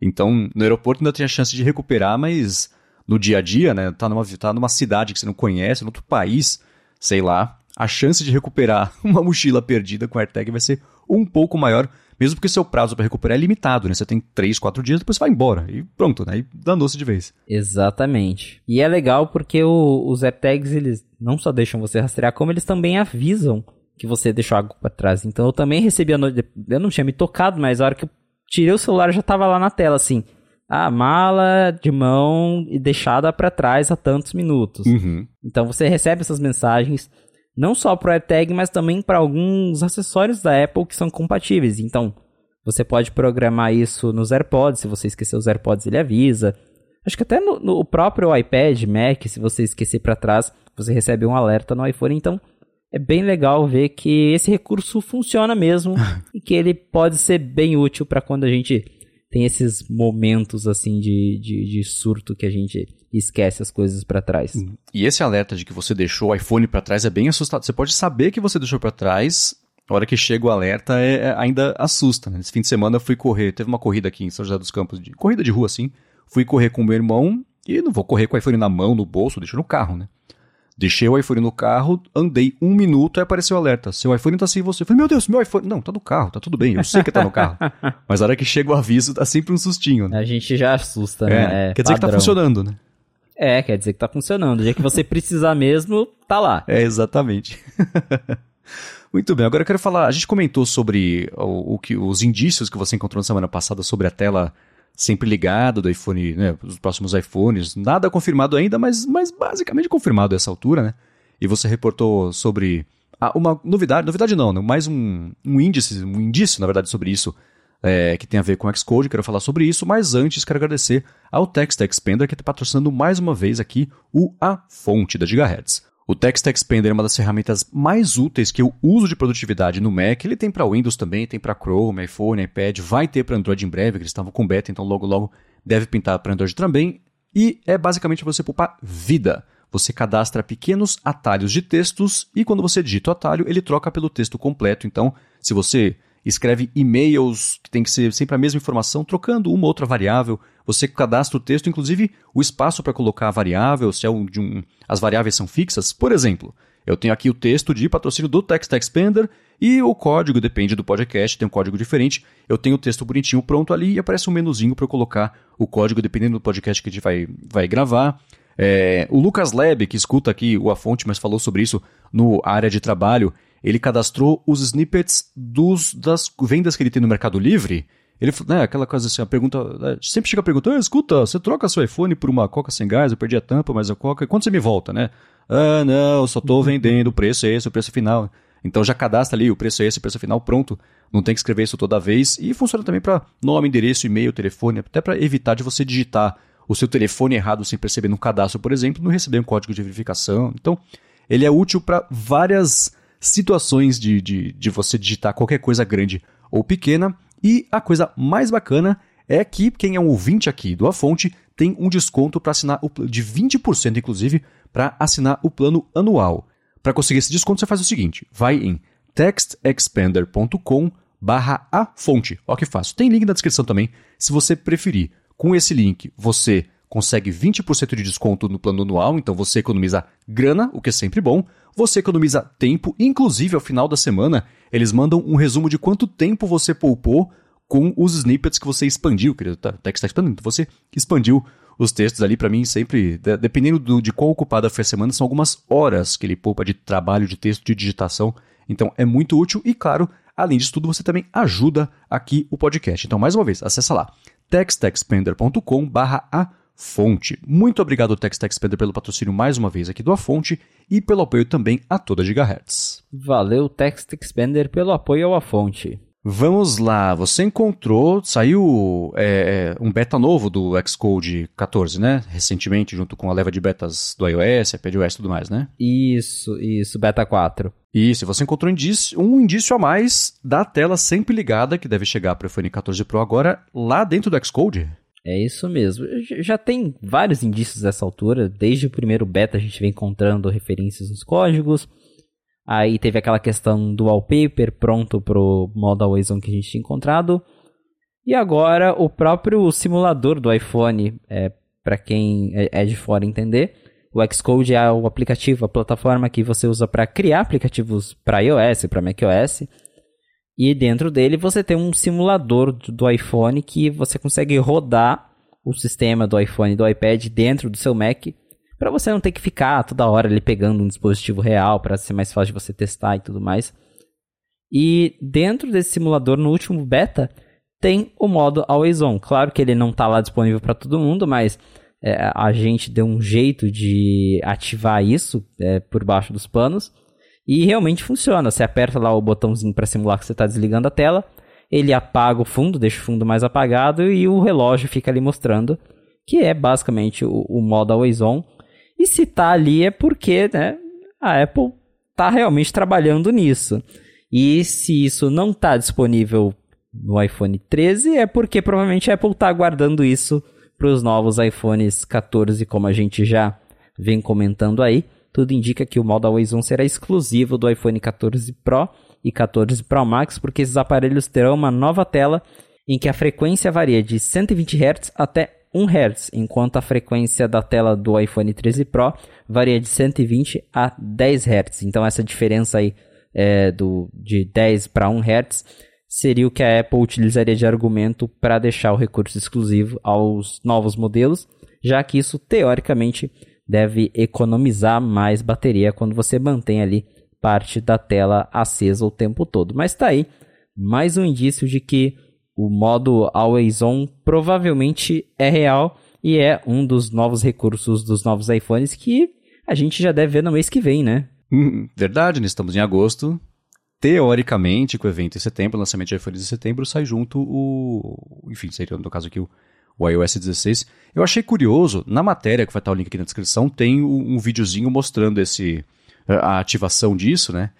Então, no aeroporto ainda tem a chance de recuperar, mas no dia a dia, né? Tá numa, tá numa cidade que você não conhece, em outro país, sei lá, a chance de recuperar [LAUGHS] uma mochila perdida com AirTag vai ser um pouco maior, mesmo porque seu prazo para recuperar é limitado, né? Você tem 3, 4 dias, depois você vai embora e pronto, né? E danou-se de vez. Exatamente. E é legal porque o, os AirTags, eles não só deixam você rastrear, como eles também avisam que você deixou algo para trás. Então eu também recebi a noite, eu não tinha me tocado, mas a hora que eu tirei o celular já tava lá na tela assim, a mala de mão e deixada para trás há tantos minutos. Uhum. Então você recebe essas mensagens não só para o AirTag, mas também para alguns acessórios da Apple que são compatíveis. Então, você pode programar isso nos AirPods, se você esquecer os AirPods ele avisa. Acho que até no, no próprio iPad, Mac, se você esquecer para trás, você recebe um alerta no iPhone. Então, é bem legal ver que esse recurso funciona mesmo [LAUGHS] e que ele pode ser bem útil para quando a gente tem esses momentos assim de, de, de surto que a gente esquece as coisas para trás. E esse alerta de que você deixou o iPhone para trás é bem assustador. Você pode saber que você deixou para trás, a hora que chega o alerta é, é, ainda assusta. Né? Nesse fim de semana eu fui correr, teve uma corrida aqui em São José dos Campos, de, corrida de rua assim. Fui correr com meu irmão e não vou correr com o iPhone na mão, no bolso, deixo no carro, né? Deixei o iPhone no carro, andei um minuto e apareceu o alerta. Seu iPhone tá sem você. Eu falei, meu Deus, meu iPhone. Não, tá no carro, tá tudo bem. Eu sei que tá no carro. [LAUGHS] Mas a hora que chega o aviso, dá sempre um sustinho, né? A gente já assusta, É, né? É quer dizer que tá padrão. funcionando, né? É, quer dizer que tá funcionando. O dia que você precisar mesmo, tá lá. É, exatamente. [LAUGHS] Muito bem, agora eu quero falar. A gente comentou sobre o, o que, os indícios que você encontrou na semana passada sobre a tela sempre ligada do iPhone, né? Os próximos iPhones. Nada confirmado ainda, mas, mas basicamente confirmado a essa altura, né? E você reportou sobre ah, uma novidade, novidade não, né? mais um, um índice, um indício, na verdade, sobre isso, é, que tem a ver com Xcode, quero falar sobre isso, mas antes quero agradecer ao Text Expander que está patrocinando mais uma vez aqui o A Fonte da Gigahertz. O Text Expander é uma das ferramentas mais úteis que eu uso de produtividade no Mac. Ele tem para Windows também, tem para Chrome, iPhone, iPad, vai ter para Android em breve, que eles estavam com beta, então logo logo deve pintar para Android também. E é basicamente você poupar vida. Você cadastra pequenos atalhos de textos e quando você digita o atalho, ele troca pelo texto completo. Então, se você escreve e-mails que tem que ser sempre a mesma informação, trocando uma ou outra variável, você cadastra o texto, inclusive o espaço para colocar a variável, se é um, de um, as variáveis são fixas. Por exemplo, eu tenho aqui o texto de patrocínio do Text Expander e o código depende do podcast, tem um código diferente. Eu tenho o texto bonitinho pronto ali e aparece um menuzinho para eu colocar o código dependendo do podcast que a gente vai, vai gravar. É, o Lucas Leb, que escuta aqui o A Fonte, mas falou sobre isso no área de trabalho, ele cadastrou os snippets dos, das vendas que ele tem no Mercado Livre. Ele, né, aquela coisa assim, a pergunta, né, sempre chega a pergunta, escuta, você troca seu iPhone por uma Coca sem gás, eu perdi a tampa, mas a Coca, quando você me volta, né? Ah, não, só tô vendendo, o preço é esse, o preço final. Então já cadastra ali, o preço é esse, o preço final, pronto. Não tem que escrever isso toda vez. E funciona também para nome, endereço, e-mail, telefone, até para evitar de você digitar o seu telefone errado sem perceber no cadastro, por exemplo, não receber um código de verificação. Então, ele é útil para várias situações de, de, de você digitar qualquer coisa grande ou pequena. E a coisa mais bacana é que quem é um ouvinte aqui do A Fonte tem um desconto para assinar o, de 20%, inclusive, para assinar o plano anual. Para conseguir esse desconto, você faz o seguinte: vai em textexpander.com barra a fonte. Ó que fácil. Tem link na descrição também, se você preferir. Com esse link, você consegue 20% de desconto no plano anual, então você economiza grana, o que é sempre bom. Você economiza tempo, inclusive ao final da semana, eles mandam um resumo de quanto tempo você poupou com os snippets que você expandiu, querido. Tá, text expandindo. Você expandiu os textos ali, para mim, sempre, dependendo do, de qual ocupada foi a semana, são algumas horas que ele poupa de trabalho, de texto, de digitação. Então é muito útil e, claro, além disso tudo, você também ajuda aqui o podcast. Então, mais uma vez, acessa lá textexpander.com barra a fonte. Muito obrigado, TextExpander, pelo patrocínio mais uma vez aqui do A Fonte e pelo apoio também a toda Gigahertz. Valeu, Text Expander, pelo apoio ao A Fonte. Vamos lá, você encontrou, saiu é, um beta novo do Xcode 14, né? Recentemente, junto com a leva de betas do iOS, iPadOS e tudo mais, né? Isso, isso, Beta 4. Isso, você encontrou um indício, um indício a mais da tela sempre ligada, que deve chegar para o iPhone 14 Pro agora, lá dentro do Xcode. É isso mesmo. Já tem vários indícios dessa altura. Desde o primeiro beta a gente vem encontrando referências nos códigos. Aí teve aquela questão do wallpaper pronto pro modo Always On que a gente tinha encontrado. E agora o próprio simulador do iPhone, é, para quem é, é de fora entender, o Xcode é o aplicativo, a plataforma que você usa para criar aplicativos para iOS, para macOS. E dentro dele você tem um simulador do iPhone que você consegue rodar o sistema do iPhone e do iPad dentro do seu Mac para você não ter que ficar toda hora ali pegando um dispositivo real para ser mais fácil de você testar e tudo mais. E dentro desse simulador, no último beta, tem o modo Always On. Claro que ele não está lá disponível para todo mundo, mas é, a gente deu um jeito de ativar isso é, por baixo dos panos. E realmente funciona. Você aperta lá o botãozinho para simular que você está desligando a tela, ele apaga o fundo, deixa o fundo mais apagado e o relógio fica ali mostrando que é basicamente o, o modo Always On. E se tá ali é porque né, a Apple tá realmente trabalhando nisso. E se isso não está disponível no iPhone 13, é porque provavelmente a Apple está aguardando isso para os novos iPhones 14, como a gente já vem comentando aí. Tudo indica que o modo Always On será exclusivo do iPhone 14 Pro e 14 Pro Max, porque esses aparelhos terão uma nova tela em que a frequência varia de 120 Hz até 1 Hz, enquanto a frequência da tela do iPhone 13 Pro varia de 120 a 10 Hz. Então essa diferença aí é, do, de 10 para 1 Hz seria o que a Apple utilizaria de argumento para deixar o recurso exclusivo aos novos modelos, já que isso teoricamente deve economizar mais bateria quando você mantém ali parte da tela acesa o tempo todo. Mas está aí mais um indício de que o modo Always On provavelmente é real e é um dos novos recursos dos novos iPhones que a gente já deve ver no mês que vem, né? Hum, verdade, né? estamos em agosto. Teoricamente, com o evento em setembro, lançamento de iPhones em setembro, sai junto o. Enfim, seria no caso aqui o, o iOS 16. Eu achei curioso, na matéria, que vai estar o link aqui na descrição, tem um, videozinho mostrando esse, a ativação disso, né?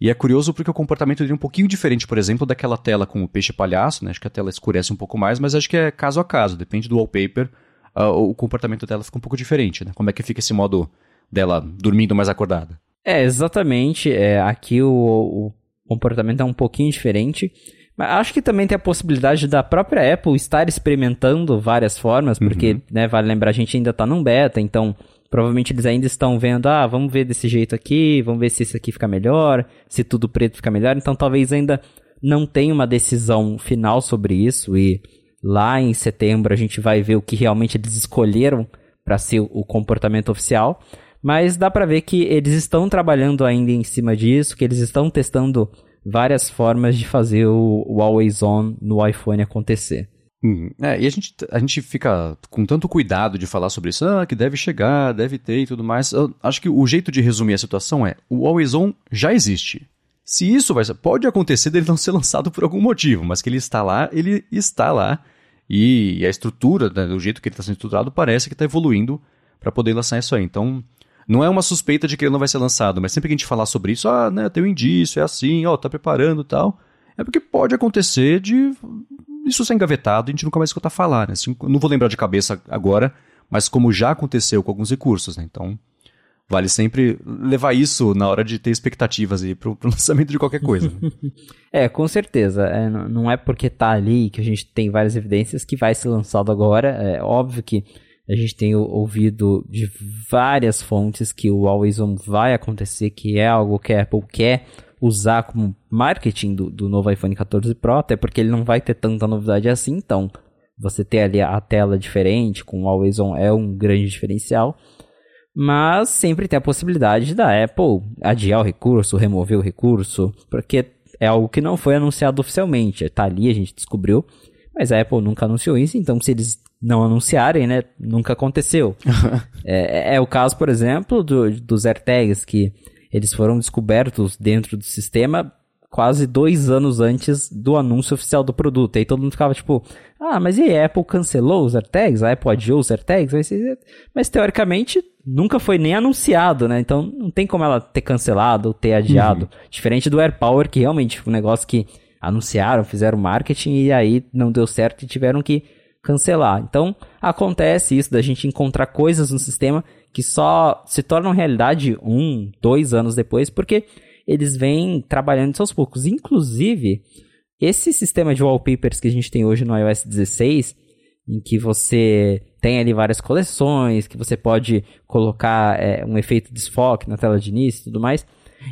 E é curioso porque o comportamento dele é um pouquinho diferente, por exemplo, daquela tela com o peixe palhaço, né? Acho que a tela escurece um pouco mais, mas acho que é caso a caso, depende do wallpaper, uh, o comportamento dela fica um pouco diferente, né? Como é que fica esse modo dela dormindo mais acordada? É, exatamente. É, aqui o, o comportamento é um pouquinho diferente. Mas acho que também tem a possibilidade da própria Apple estar experimentando várias formas, porque, uhum. né, vale lembrar, a gente ainda está num beta, então Provavelmente eles ainda estão vendo, ah, vamos ver desse jeito aqui, vamos ver se isso aqui fica melhor, se tudo preto fica melhor. Então talvez ainda não tenha uma decisão final sobre isso e lá em setembro a gente vai ver o que realmente eles escolheram para ser o comportamento oficial. Mas dá para ver que eles estão trabalhando ainda em cima disso, que eles estão testando várias formas de fazer o, o Always On no iPhone acontecer. Uhum. É, e a gente, a gente fica com tanto cuidado de falar sobre isso, ah, que deve chegar, deve ter e tudo mais. Eu acho que o jeito de resumir a situação é: o Always On já existe. Se isso vai pode acontecer dele não ser lançado por algum motivo, mas que ele está lá, ele está lá. E a estrutura, né, do jeito que ele está sendo estruturado, parece que está evoluindo para poder lançar isso aí. Então, não é uma suspeita de que ele não vai ser lançado, mas sempre que a gente falar sobre isso, ah, né, tem um indício, é assim, ó, tá preparando e tal, é porque pode acontecer de isso ser engavetado, a gente nunca mais escuta falar, né? Assim, não vou lembrar de cabeça agora, mas como já aconteceu com alguns recursos, né? Então, vale sempre levar isso na hora de ter expectativas aí pro, pro [LAUGHS] lançamento de qualquer coisa. Né? [LAUGHS] é, com certeza. É, não é porque tá ali que a gente tem várias evidências que vai ser lançado agora. É óbvio que a gente tem ouvido de várias fontes que o Always On vai acontecer, que é algo que a Apple quer usar como marketing do, do novo iPhone 14 Pro, até porque ele não vai ter tanta novidade assim, então você ter ali a tela diferente com o Always On é um grande diferencial. Mas sempre tem a possibilidade da Apple adiar o recurso, remover o recurso, porque é algo que não foi anunciado oficialmente. Está ali, a gente descobriu, mas a Apple nunca anunciou isso, então se eles não anunciarem, né, nunca aconteceu. [LAUGHS] é, é, o caso, por exemplo, do, dos AirTags, que eles foram descobertos dentro do sistema quase dois anos antes do anúncio oficial do produto. Aí todo mundo ficava tipo, ah, mas e a Apple cancelou os AirTags? A Apple adiou os AirTags? Mas teoricamente nunca foi nem anunciado, né? Então não tem como ela ter cancelado ou ter adiado. Uhum. Diferente do AirPower, que realmente foi um negócio que anunciaram, fizeram marketing e aí não deu certo e tiveram que cancelar. Então acontece isso da gente encontrar coisas no sistema que só se tornam realidade um, dois anos depois, porque eles vêm trabalhando aos poucos. Inclusive, esse sistema de wallpapers que a gente tem hoje no iOS 16, em que você tem ali várias coleções, que você pode colocar é, um efeito de desfoque na tela de início e tudo mais.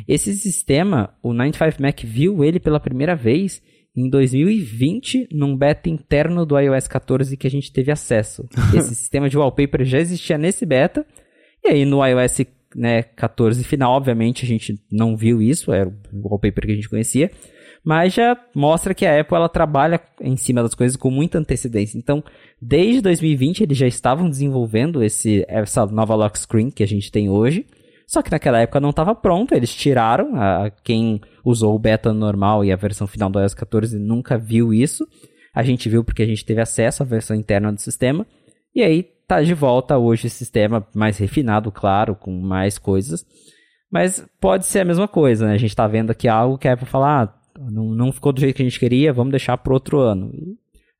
Esse sistema, o 95Mac viu ele pela primeira vez em 2020 num beta interno do iOS 14 que a gente teve acesso. [LAUGHS] Esse sistema de wallpaper já existia nesse beta, e aí no iOS né, 14 final, obviamente a gente não viu isso, era o wallpaper que a gente conhecia, mas já mostra que a Apple ela trabalha em cima das coisas com muita antecedência. Então, desde 2020 eles já estavam desenvolvendo esse, essa nova lock screen que a gente tem hoje. Só que naquela época não estava pronto, eles tiraram. A, quem usou o beta normal e a versão final do iOS 14 nunca viu isso. A gente viu porque a gente teve acesso à versão interna do sistema. E aí tá de volta hoje esse sistema mais refinado, claro, com mais coisas. Mas pode ser a mesma coisa, né? A gente está vendo aqui algo que é para falar, ah, não, não ficou do jeito que a gente queria, vamos deixar para outro ano.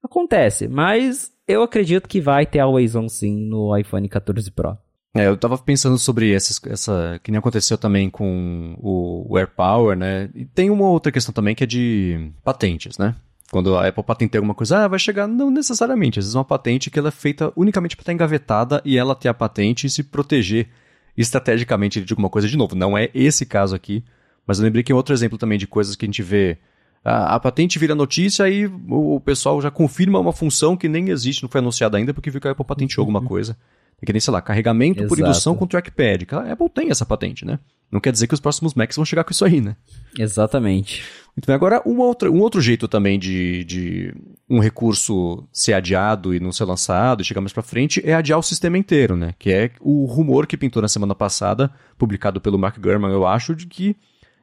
Acontece, mas eu acredito que vai ter Always On sim no iPhone 14 Pro. É, eu tava pensando sobre essa, essa que nem aconteceu também com o, o AirPower, né? E tem uma outra questão também que é de patentes, né? Quando a Apple patenteia alguma coisa, ah, vai chegar, não necessariamente. Às vezes uma patente que ela é feita unicamente para estar engavetada e ela ter a patente e se proteger estrategicamente de alguma coisa. De novo, não é esse caso aqui, mas eu lembrei que é outro exemplo também de coisas que a gente vê. A, a patente vira notícia e o, o, pessoal já confirma uma função que nem existe, não foi anunciada ainda, porque viu que a Apple patenteou alguma coisa. É que nem, sei lá, carregamento Exato. por indução com trackpad. A Apple tem essa patente, né? Não quer dizer que os próximos Macs vão chegar com isso aí, né? Exatamente. Muito bem, agora uma outra, um outro jeito também de, de um recurso ser adiado e não ser lançado e chegar mais para frente é adiar o sistema inteiro, né? Que é o rumor que pintou na semana passada, publicado pelo Mark Gurman, eu acho, de que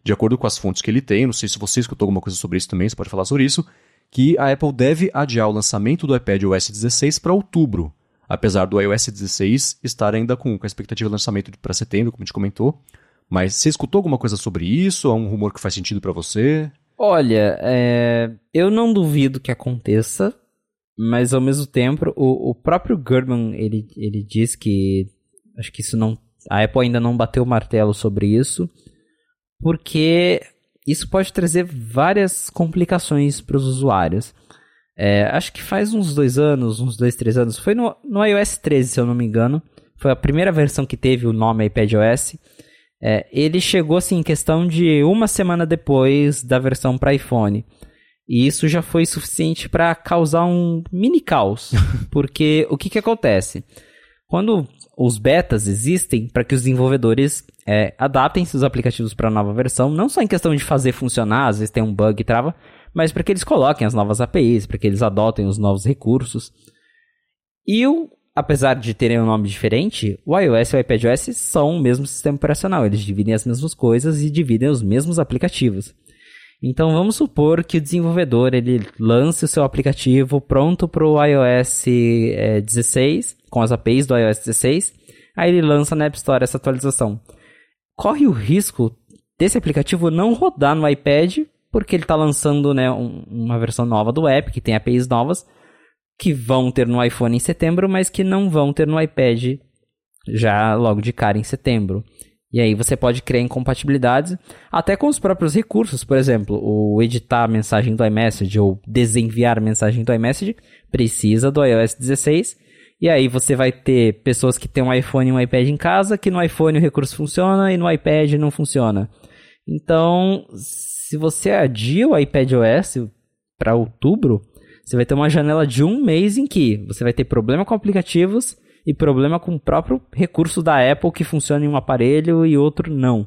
de acordo com as fontes que ele tem, não sei se você escutou alguma coisa sobre isso também, você pode falar sobre isso, que a Apple deve adiar o lançamento do iPad OS 16 para outubro, apesar do iOS 16 estar ainda com, com a expectativa de lançamento para setembro, como a gente comentou. Mas você escutou alguma coisa sobre isso? É um rumor que faz sentido para você? Olha, é... eu não duvido que aconteça, mas ao mesmo tempo, o, o próprio Gurman, ele, ele diz que acho que isso não, a Apple ainda não bateu o martelo sobre isso, porque isso pode trazer várias complicaçós para os usuários. É, acho que faz uns dois anos, uns dois, três anos, foi no, no iOS 13, se eu não me engano, foi a primeira versão que teve o nome iPadOS. É, ele chegou assim em questão de uma semana depois da versão para iPhone. E isso já foi suficiente para causar um mini caos. [LAUGHS] Porque o que, que acontece? Quando os betas existem para que os desenvolvedores é, adaptem seus aplicativos para a nova versão, não só em questão de fazer funcionar, às vezes tem um bug e trava, mas para que eles coloquem as novas APIs, para que eles adotem os novos recursos. E o, apesar de terem um nome diferente, o iOS e o iPadOS são o mesmo sistema operacional, eles dividem as mesmas coisas e dividem os mesmos aplicativos. Então vamos supor que o desenvolvedor ele lance o seu aplicativo pronto para o iOS é, 16, com as APIs do iOS 16, aí ele lança na App Store essa atualização. Corre o risco desse aplicativo não rodar no iPad, porque ele está lançando né, um, uma versão nova do app, que tem APIs novas, que vão ter no iPhone em setembro, mas que não vão ter no iPad já logo de cara em setembro. E aí você pode criar incompatibilidades até com os próprios recursos, por exemplo, o editar a mensagem do iMessage ou desenviar a mensagem do iMessage precisa do iOS 16. E aí você vai ter pessoas que têm um iPhone e um iPad em casa, que no iPhone o recurso funciona e no iPad não funciona. Então, se você adia o iPadOS para outubro, você vai ter uma janela de um mês em que você vai ter problema com aplicativos e problema com o próprio recurso da Apple que funciona em um aparelho e outro não.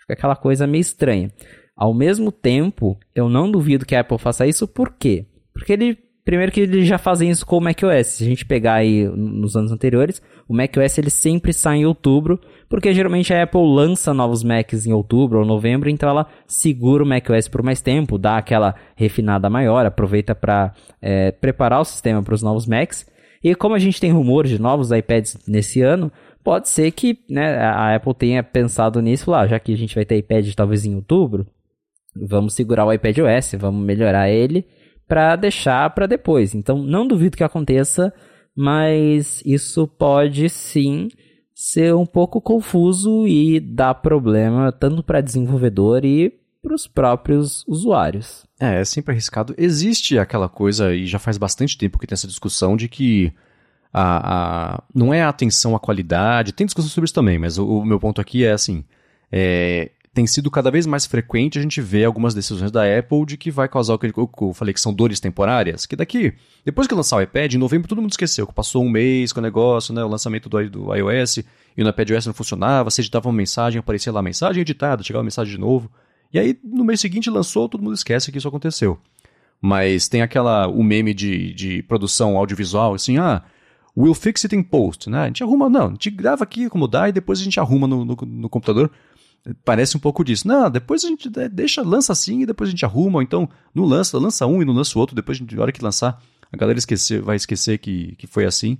Fica aquela coisa meio estranha. Ao mesmo tempo, eu não duvido que a Apple faça isso, por quê? Porque ele, primeiro que eles já fazem isso com o macOS. Se a gente pegar aí nos anos anteriores, o macOS ele sempre sai em outubro, porque geralmente a Apple lança novos Macs em outubro ou novembro, então ela segura o macOS por mais tempo, dá aquela refinada maior, aproveita para é, preparar o sistema para os novos Macs e como a gente tem rumores de novos iPads nesse ano, pode ser que né, a Apple tenha pensado nisso lá, já que a gente vai ter iPad talvez em outubro, vamos segurar o iPad OS, vamos melhorar ele para deixar para depois. Então não duvido que aconteça, mas isso pode sim ser um pouco confuso e dar problema tanto para desenvolvedor e para os próprios usuários. É, é sempre arriscado. Existe aquela coisa, e já faz bastante tempo que tem essa discussão, de que a, a não é a atenção à qualidade, tem discussão sobre isso também, mas o, o meu ponto aqui é assim, é, tem sido cada vez mais frequente a gente ver algumas decisões da Apple de que vai causar o que eu falei que são dores temporárias, que daqui, depois que lançar o iPad, em novembro todo mundo esqueceu que passou um mês com o negócio, né, o lançamento do, do iOS, e no iPadOS não funcionava, você editava uma mensagem, aparecia lá a mensagem editada, chegava a mensagem de novo, e aí no mês seguinte lançou, todo mundo esquece que isso aconteceu. Mas tem aquela, o meme de, de produção audiovisual, assim, ah, we'll fix it in post, né, a gente arruma, não, a gente grava aqui como dá e depois a gente arruma no, no, no computador, Parece um pouco disso. Não, depois a gente deixa, lança assim e depois a gente arruma, ou então não lança, lança um e não lança o outro, depois na hora que lançar, a galera esquecer, vai esquecer que, que foi assim.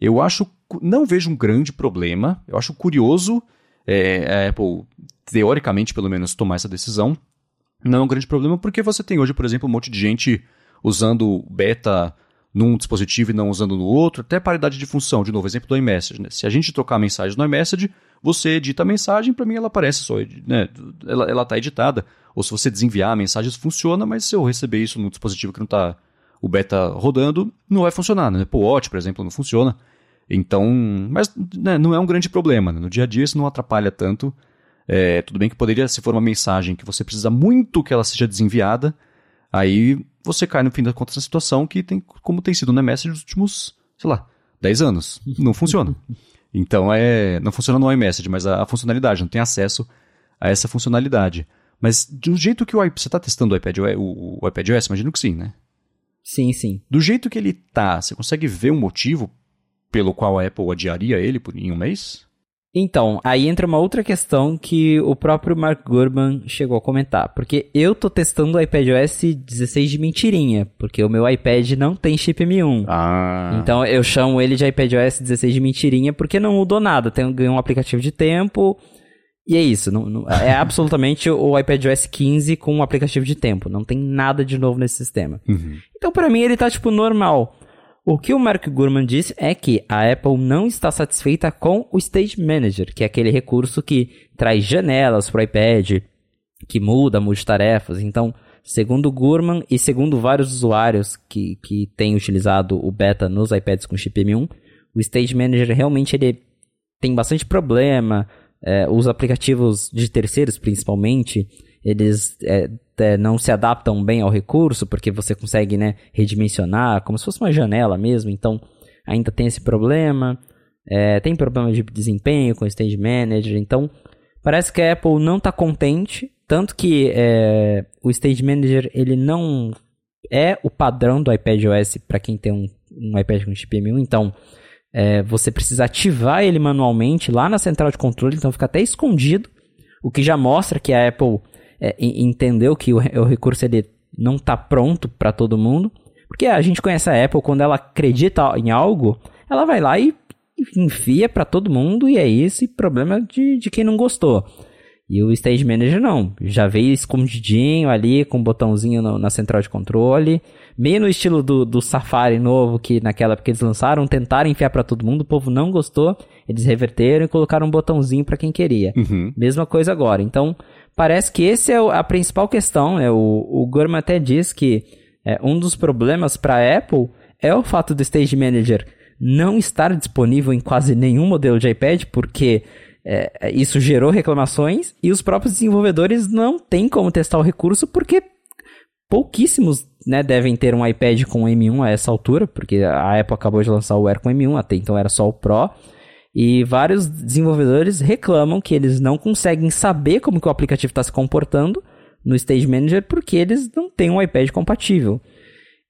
Eu acho, não vejo um grande problema, eu acho curioso é, a Apple, teoricamente pelo menos, tomar essa decisão. Não é um grande problema porque você tem hoje, por exemplo, um monte de gente usando beta num dispositivo e não usando no outro, até paridade de função, de novo, exemplo do iMessage. Né? Se a gente trocar mensagens no iMessage, você edita a mensagem, para mim ela aparece só, né? ela está editada. Ou se você desenviar a mensagem, isso funciona, mas se eu receber isso num dispositivo que não está o beta rodando, não vai funcionar. Né? Apple Watch, por exemplo, não funciona. Então, mas né, não é um grande problema. Né? No dia a dia isso não atrapalha tanto. É, tudo bem que poderia, se for uma mensagem que você precisa muito que ela seja desenviada, aí você cai no fim das contas na situação que tem, como tem sido no iMessage nos últimos, sei lá, 10 anos. Não funciona. [LAUGHS] Então é. Não funciona no iMessage, mas a, a funcionalidade, não tem acesso a essa funcionalidade. Mas do jeito que o iPad. Você está testando o iPad, o, o iPadOS? Imagino que sim, né? Sim, sim. Do jeito que ele tá, você consegue ver um motivo pelo qual a Apple adiaria ele por, em um mês? Então, aí entra uma outra questão que o próprio Mark Gurman chegou a comentar. Porque eu tô testando o iPadOS 16 de mentirinha, porque o meu iPad não tem chip M1. Ah. Então eu chamo ele de iPadOS 16 de mentirinha porque não mudou nada. Tem um aplicativo de tempo e é isso. Não, não, é absolutamente o iPadOS 15 com um aplicativo de tempo. Não tem nada de novo nesse sistema. Uhum. Então para mim ele tá tipo normal. O que o Mark Gurman disse é que a Apple não está satisfeita com o Stage Manager, que é aquele recurso que traz janelas para o iPad, que muda multitarefas. Então, segundo Gurman e segundo vários usuários que, que têm utilizado o beta nos iPads com chip M1, o Stage Manager realmente ele tem bastante problema. É, os aplicativos de terceiros, principalmente, eles é, é, não se adaptam bem ao recurso, porque você consegue né, redimensionar, como se fosse uma janela mesmo, então ainda tem esse problema. É, tem problema de desempenho com o Stage Manager, então parece que a Apple não está contente, tanto que é, o Stage Manager ele não é o padrão do iPadOS para quem tem um, um, iPad com chip M1, então é, você precisa ativar ele manualmente lá na central de controle, então fica até escondido, o que já mostra que a Apple é, entendeu que o, o recurso ele não está pronto para todo mundo. Porque a gente conhece a Apple, quando ela acredita em algo, ela vai lá e enfia para todo mundo e é esse problema de, de quem não gostou. E o Stage Manager não, já veio escondidinho ali com um botãozinho no, na central de controle, meio no estilo do, do Safari novo que naquela época eles lançaram, tentaram enfiar para todo mundo, o povo não gostou, eles reverteram e colocaram um botãozinho para quem queria. Uhum. Mesma coisa agora. Então, parece que esse é a principal questão. Né? O, o Gurman até diz que é, um dos problemas para a Apple é o fato do Stage Manager não estar disponível em quase nenhum modelo de iPad, porque é, isso gerou reclamações e os próprios desenvolvedores não têm como testar o recurso, porque pouquíssimos né, devem ter um iPad com M1 a essa altura, porque a Apple acabou de lançar o Air com M1, até então era só o Pro. E vários desenvolvedores reclamam que eles não conseguem saber como que o aplicativo está se comportando no Stage Manager porque eles não têm um iPad compatível.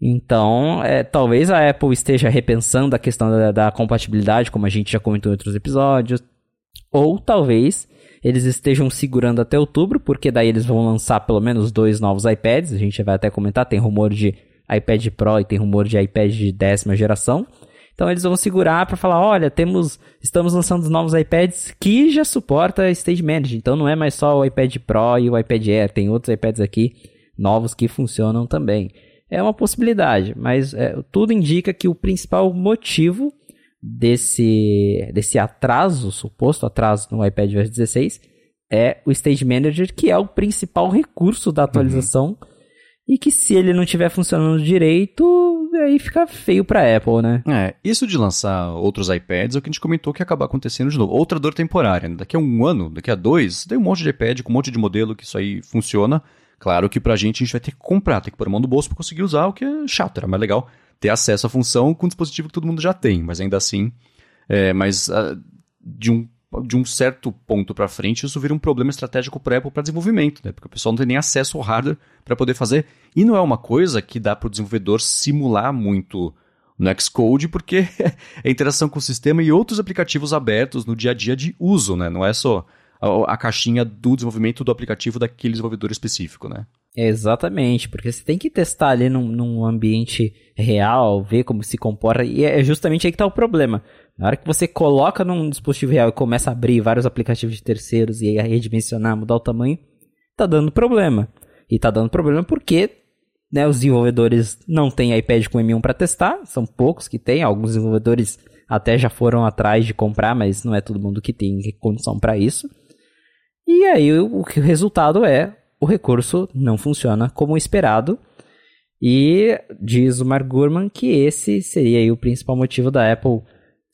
Então, é, talvez a Apple esteja repensando a questão da, da, compatibilidade, como a gente já comentou em outros episódios, ou talvez eles estejam segurando até outubro, porque daí eles vão lançar pelo menos dois novos iPads. A gente vai até comentar, tem rumor de iPad Pro e tem rumor de iPad de décima geração. Então eles vão segurar para falar, olha, temos, estamos lançando os novos iPads que já suporta Stage Manager. Então não é mais só o iPad Pro e o iPad Air, tem outros iPads aqui novos que funcionam também. É uma possibilidade, mas é, tudo indica que o principal motivo desse, desse atraso, suposto atraso no iPad OS 16, é o Stage Manager, que é o principal recurso da atualização. Uhum. E que se ele não estiver funcionando direito, aí fica feio pra Apple, né? É, isso de lançar outros iPads é o que a gente comentou que ia acabar acontecendo de novo. Outra dor temporária, né? Daqui a um ano, daqui a dois, tem um monte de iPad com um monte de modelo que isso aí funciona. Claro que pra gente a gente vai ter que comprar, ter que pôr a mão no bolso pra conseguir usar, o que é chato, era mais legal ter acesso à função com um dispositivo que todo mundo já tem, mas ainda assim, é, mas uh, de um de um certo ponto para frente, isso vira um problema estratégico para Apple para desenvolvimento, né? Porque o pessoal não tem nem acesso ao hardware para poder fazer. E não é uma coisa que dá para o desenvolvedor simular muito no Xcode, porque [LAUGHS] é interação com o sistema e outros aplicativos abertos no dia a dia de uso, né? Não é só a, a caixinha do desenvolvimento do aplicativo daquele desenvolvedor específico, né? Exatamente, porque você tem que testar ali num, num ambiente real, ver como se comporta, e é justamente aí que está o problema. Na hora que você coloca num dispositivo real e começa a abrir vários aplicativos de terceiros e aí redimensionar, mudar o tamanho, tá dando problema. E tá dando problema porque né, os desenvolvedores não têm iPad com M1 para testar, são poucos que têm, alguns desenvolvedores até já foram atrás de comprar, mas não é todo mundo que tem condição para isso. E aí o, resultado é o recurso não funciona como esperado. E diz o Mark Gurman que esse seria o principal motivo da Apple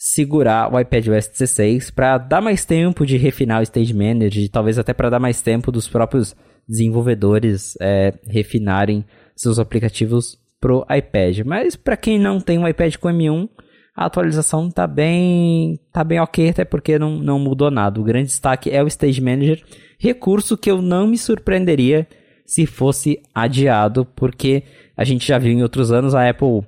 segurar o iPadOS 16 para dar mais tempo de refinar o Stage Manager, e talvez até para dar mais tempo dos próprios desenvolvedores é, refinarem seus aplicativos pro iPad. Mas para quem não tem um iPad com M1, a atualização tá bem, tá bem ok, até porque não, não mudou nada. O grande destaque é o Stage Manager, recurso que eu não me surpreenderia se fosse adiado, porque a gente já viu em outros anos a Apple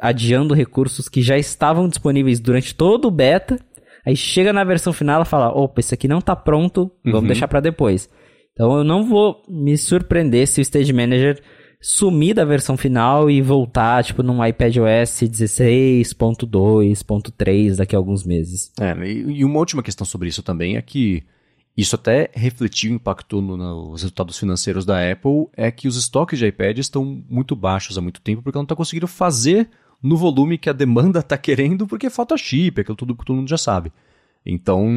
adiando recursos que já estavam disponíveis durante todo o beta, aí chega na versão final e fala, opa, isso aqui não tá pronto, vamos uhum. deixar para depois. Então eu não vou me surpreender se o Stage Manager sumir da versão final e voltar, tipo, num iPadOS 16.2.3 daqui a alguns meses. É, e uma última questão sobre isso também é que isso até refletiu, impactou no, nos resultados financeiros da Apple, é que os estoques de iPad estão muito baixos há muito tempo porque ela não está conseguindo fazer no volume que a demanda está querendo porque falta chip, aquilo tudo que todo mundo já sabe. Então,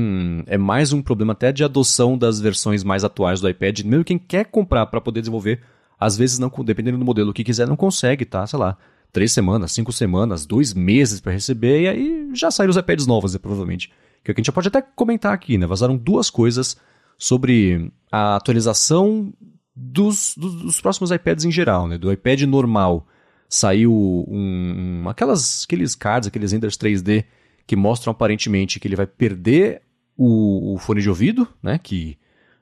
é mais um problema até de adoção das versões mais atuais do iPad. Mesmo quem quer comprar para poder desenvolver às vezes, não, dependendo do modelo que quiser, não consegue, tá? Sei lá, três semanas, cinco semanas, dois meses para receber, e aí já saíram os iPads novos, né, provavelmente. Que, é que a gente já pode até comentar aqui, né? Vazaram duas coisas sobre a atualização dos, dos, dos próximos iPads em geral, né? Do iPad normal saiu um, um, aquelas, aqueles cards, aqueles renders 3D que mostram aparentemente que ele vai perder o, o fone de ouvido, né? Que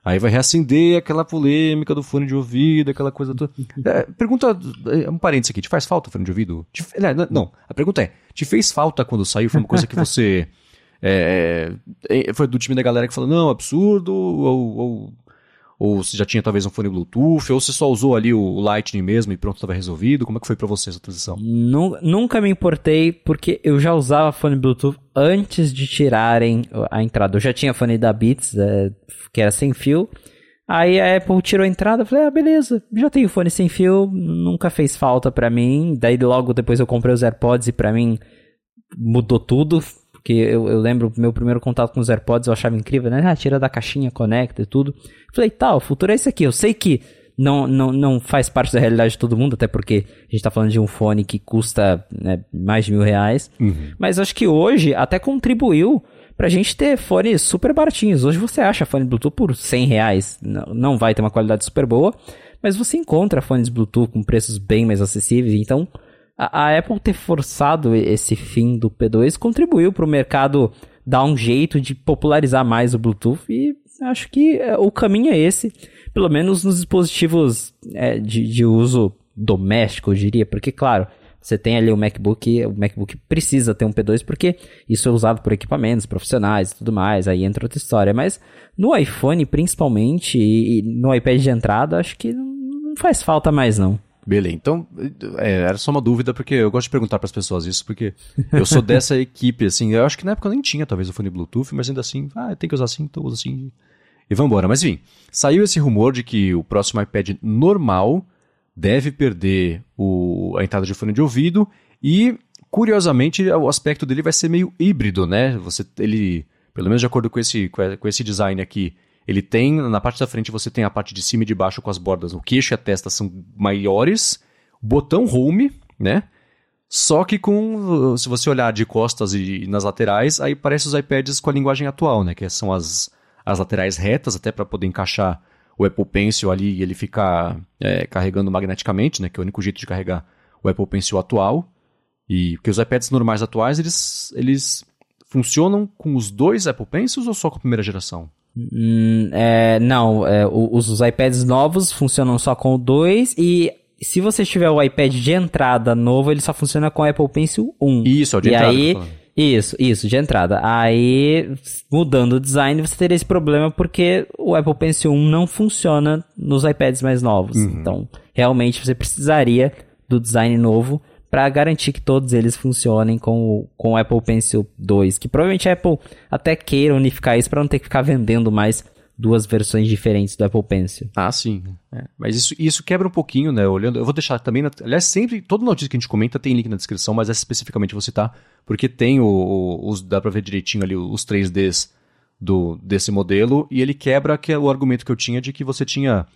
Aí vai reacender aquela polêmica do fone de ouvido, aquela coisa toda. [LAUGHS] É, pergunta, é, um parênteses aqui, te faz falta o fone de ouvido? Te, não, não, a pergunta é, te fez falta quando saiu? Foi uma coisa que você... [LAUGHS] É, é, foi do time da galera que falou, não, absurdo, ou, ou, ou você já tinha talvez um fone Bluetooth, ou você só usou ali o Lightning mesmo e pronto, estava resolvido? Como é que foi para você essa transição? Nunca me importei, porque eu já usava fone Bluetooth antes de tirarem a entrada. Eu já tinha fone da Beats, é, que era sem fio. Aí a Apple tirou a entrada, eu falei, ah, beleza, já tenho fone sem fio, nunca fez falta para mim. Daí logo depois eu comprei os AirPods e para mim mudou tudo, porque eu, eu lembro meu primeiro contato com os AirPods eu achava incrível, né? Ah, tira da caixinha, conecta e tudo. falei, tá, o futuro é esse aqui. Eu sei que não, não, não faz parte da realidade de todo mundo, até porque a gente tá falando de um fone que custa né, mais de mil reais. Uhum. Mas acho que hoje até contribuiu pra gente ter fones super baratinhos. Hoje você acha fone Bluetooth por 100 reais. Não, não vai ter uma qualidade super boa, mas você encontra fones Bluetooth com preços bem mais acessíveis. Então, a, a Apple ter forçado esse fim do P2 contribuiu para o mercado dar um jeito de popularizar mais o Bluetooth e acho que é, o caminho é esse, pelo menos nos dispositivos é, de, de uso doméstico, eu diria, porque, claro, você tem ali o MacBook, o MacBook precisa ter um P2 porque isso é usado por equipamentos profissionais e tudo mais, aí entra outra história. Mas no iPhone, principalmente, e no iPad de entrada, acho que não faz falta mais não. Beleza, então é, era só uma dúvida, porque eu gosto de perguntar para as pessoas isso, porque eu sou dessa [LAUGHS] equipe, assim, eu acho que na época eu nem tinha talvez o fone Bluetooth, mas ainda assim, ah, tem que usar assim, então usa assim, e vamos embora. Mas enfim, saiu esse rumor de que o próximo iPad normal deve perder o, a entrada de fone de ouvido e curiosamente, o aspecto dele vai ser meio híbrido, né? Você, ele, pelo menos de acordo com esse, com esse design aqui, ele tem, na parte da frente você tem a parte de cima e de baixo com as bordas, o queixo e a testa são maiores, botão home, né? Só que com, se você olhar de costas e nas laterais, aí parece os iPads com a linguagem atual, né? Que são as, as laterais retas, até para poder encaixar o Apple Pencil ali e ele ficar é, carregando magneticamente, né? Que é o único jeito de carregar o Apple Pencil atual. E porque os iPads normais atuais, eles, eles funcionam com os dois Apple Pencils ou só com a primeira geração? Hum, é, não, é, os, os, iPads novos funcionam só com o 2 e se você tiver o iPad de entrada novo, ele só funciona com o Apple Pencil 1. Isso, é o de e entrada. Aí, isso, isso, de entrada. Aí, mudando o design, você teria esse problema porque o Apple Pencil 1 não funciona nos iPads mais novos. Uhum. Então, realmente você precisaria do design novo para garantir que todos eles funcionem com o, com o Apple Pencil 2, que provavelmente a Apple até queira unificar isso para não ter que ficar vendendo mais duas versões diferentes do Apple Pencil. Ah, sim. É. Mas isso, isso quebra um pouquinho, né? Olhando, eu vou deixar também. Na, aliás, sempre, toda notícia que a gente comenta tem link na descrição, mas essa especificamente vou citar, porque tem o, o, os. dá pra ver direitinho ali os 3Ds do, desse modelo, e ele quebra que é o argumento que eu tinha de que você tinha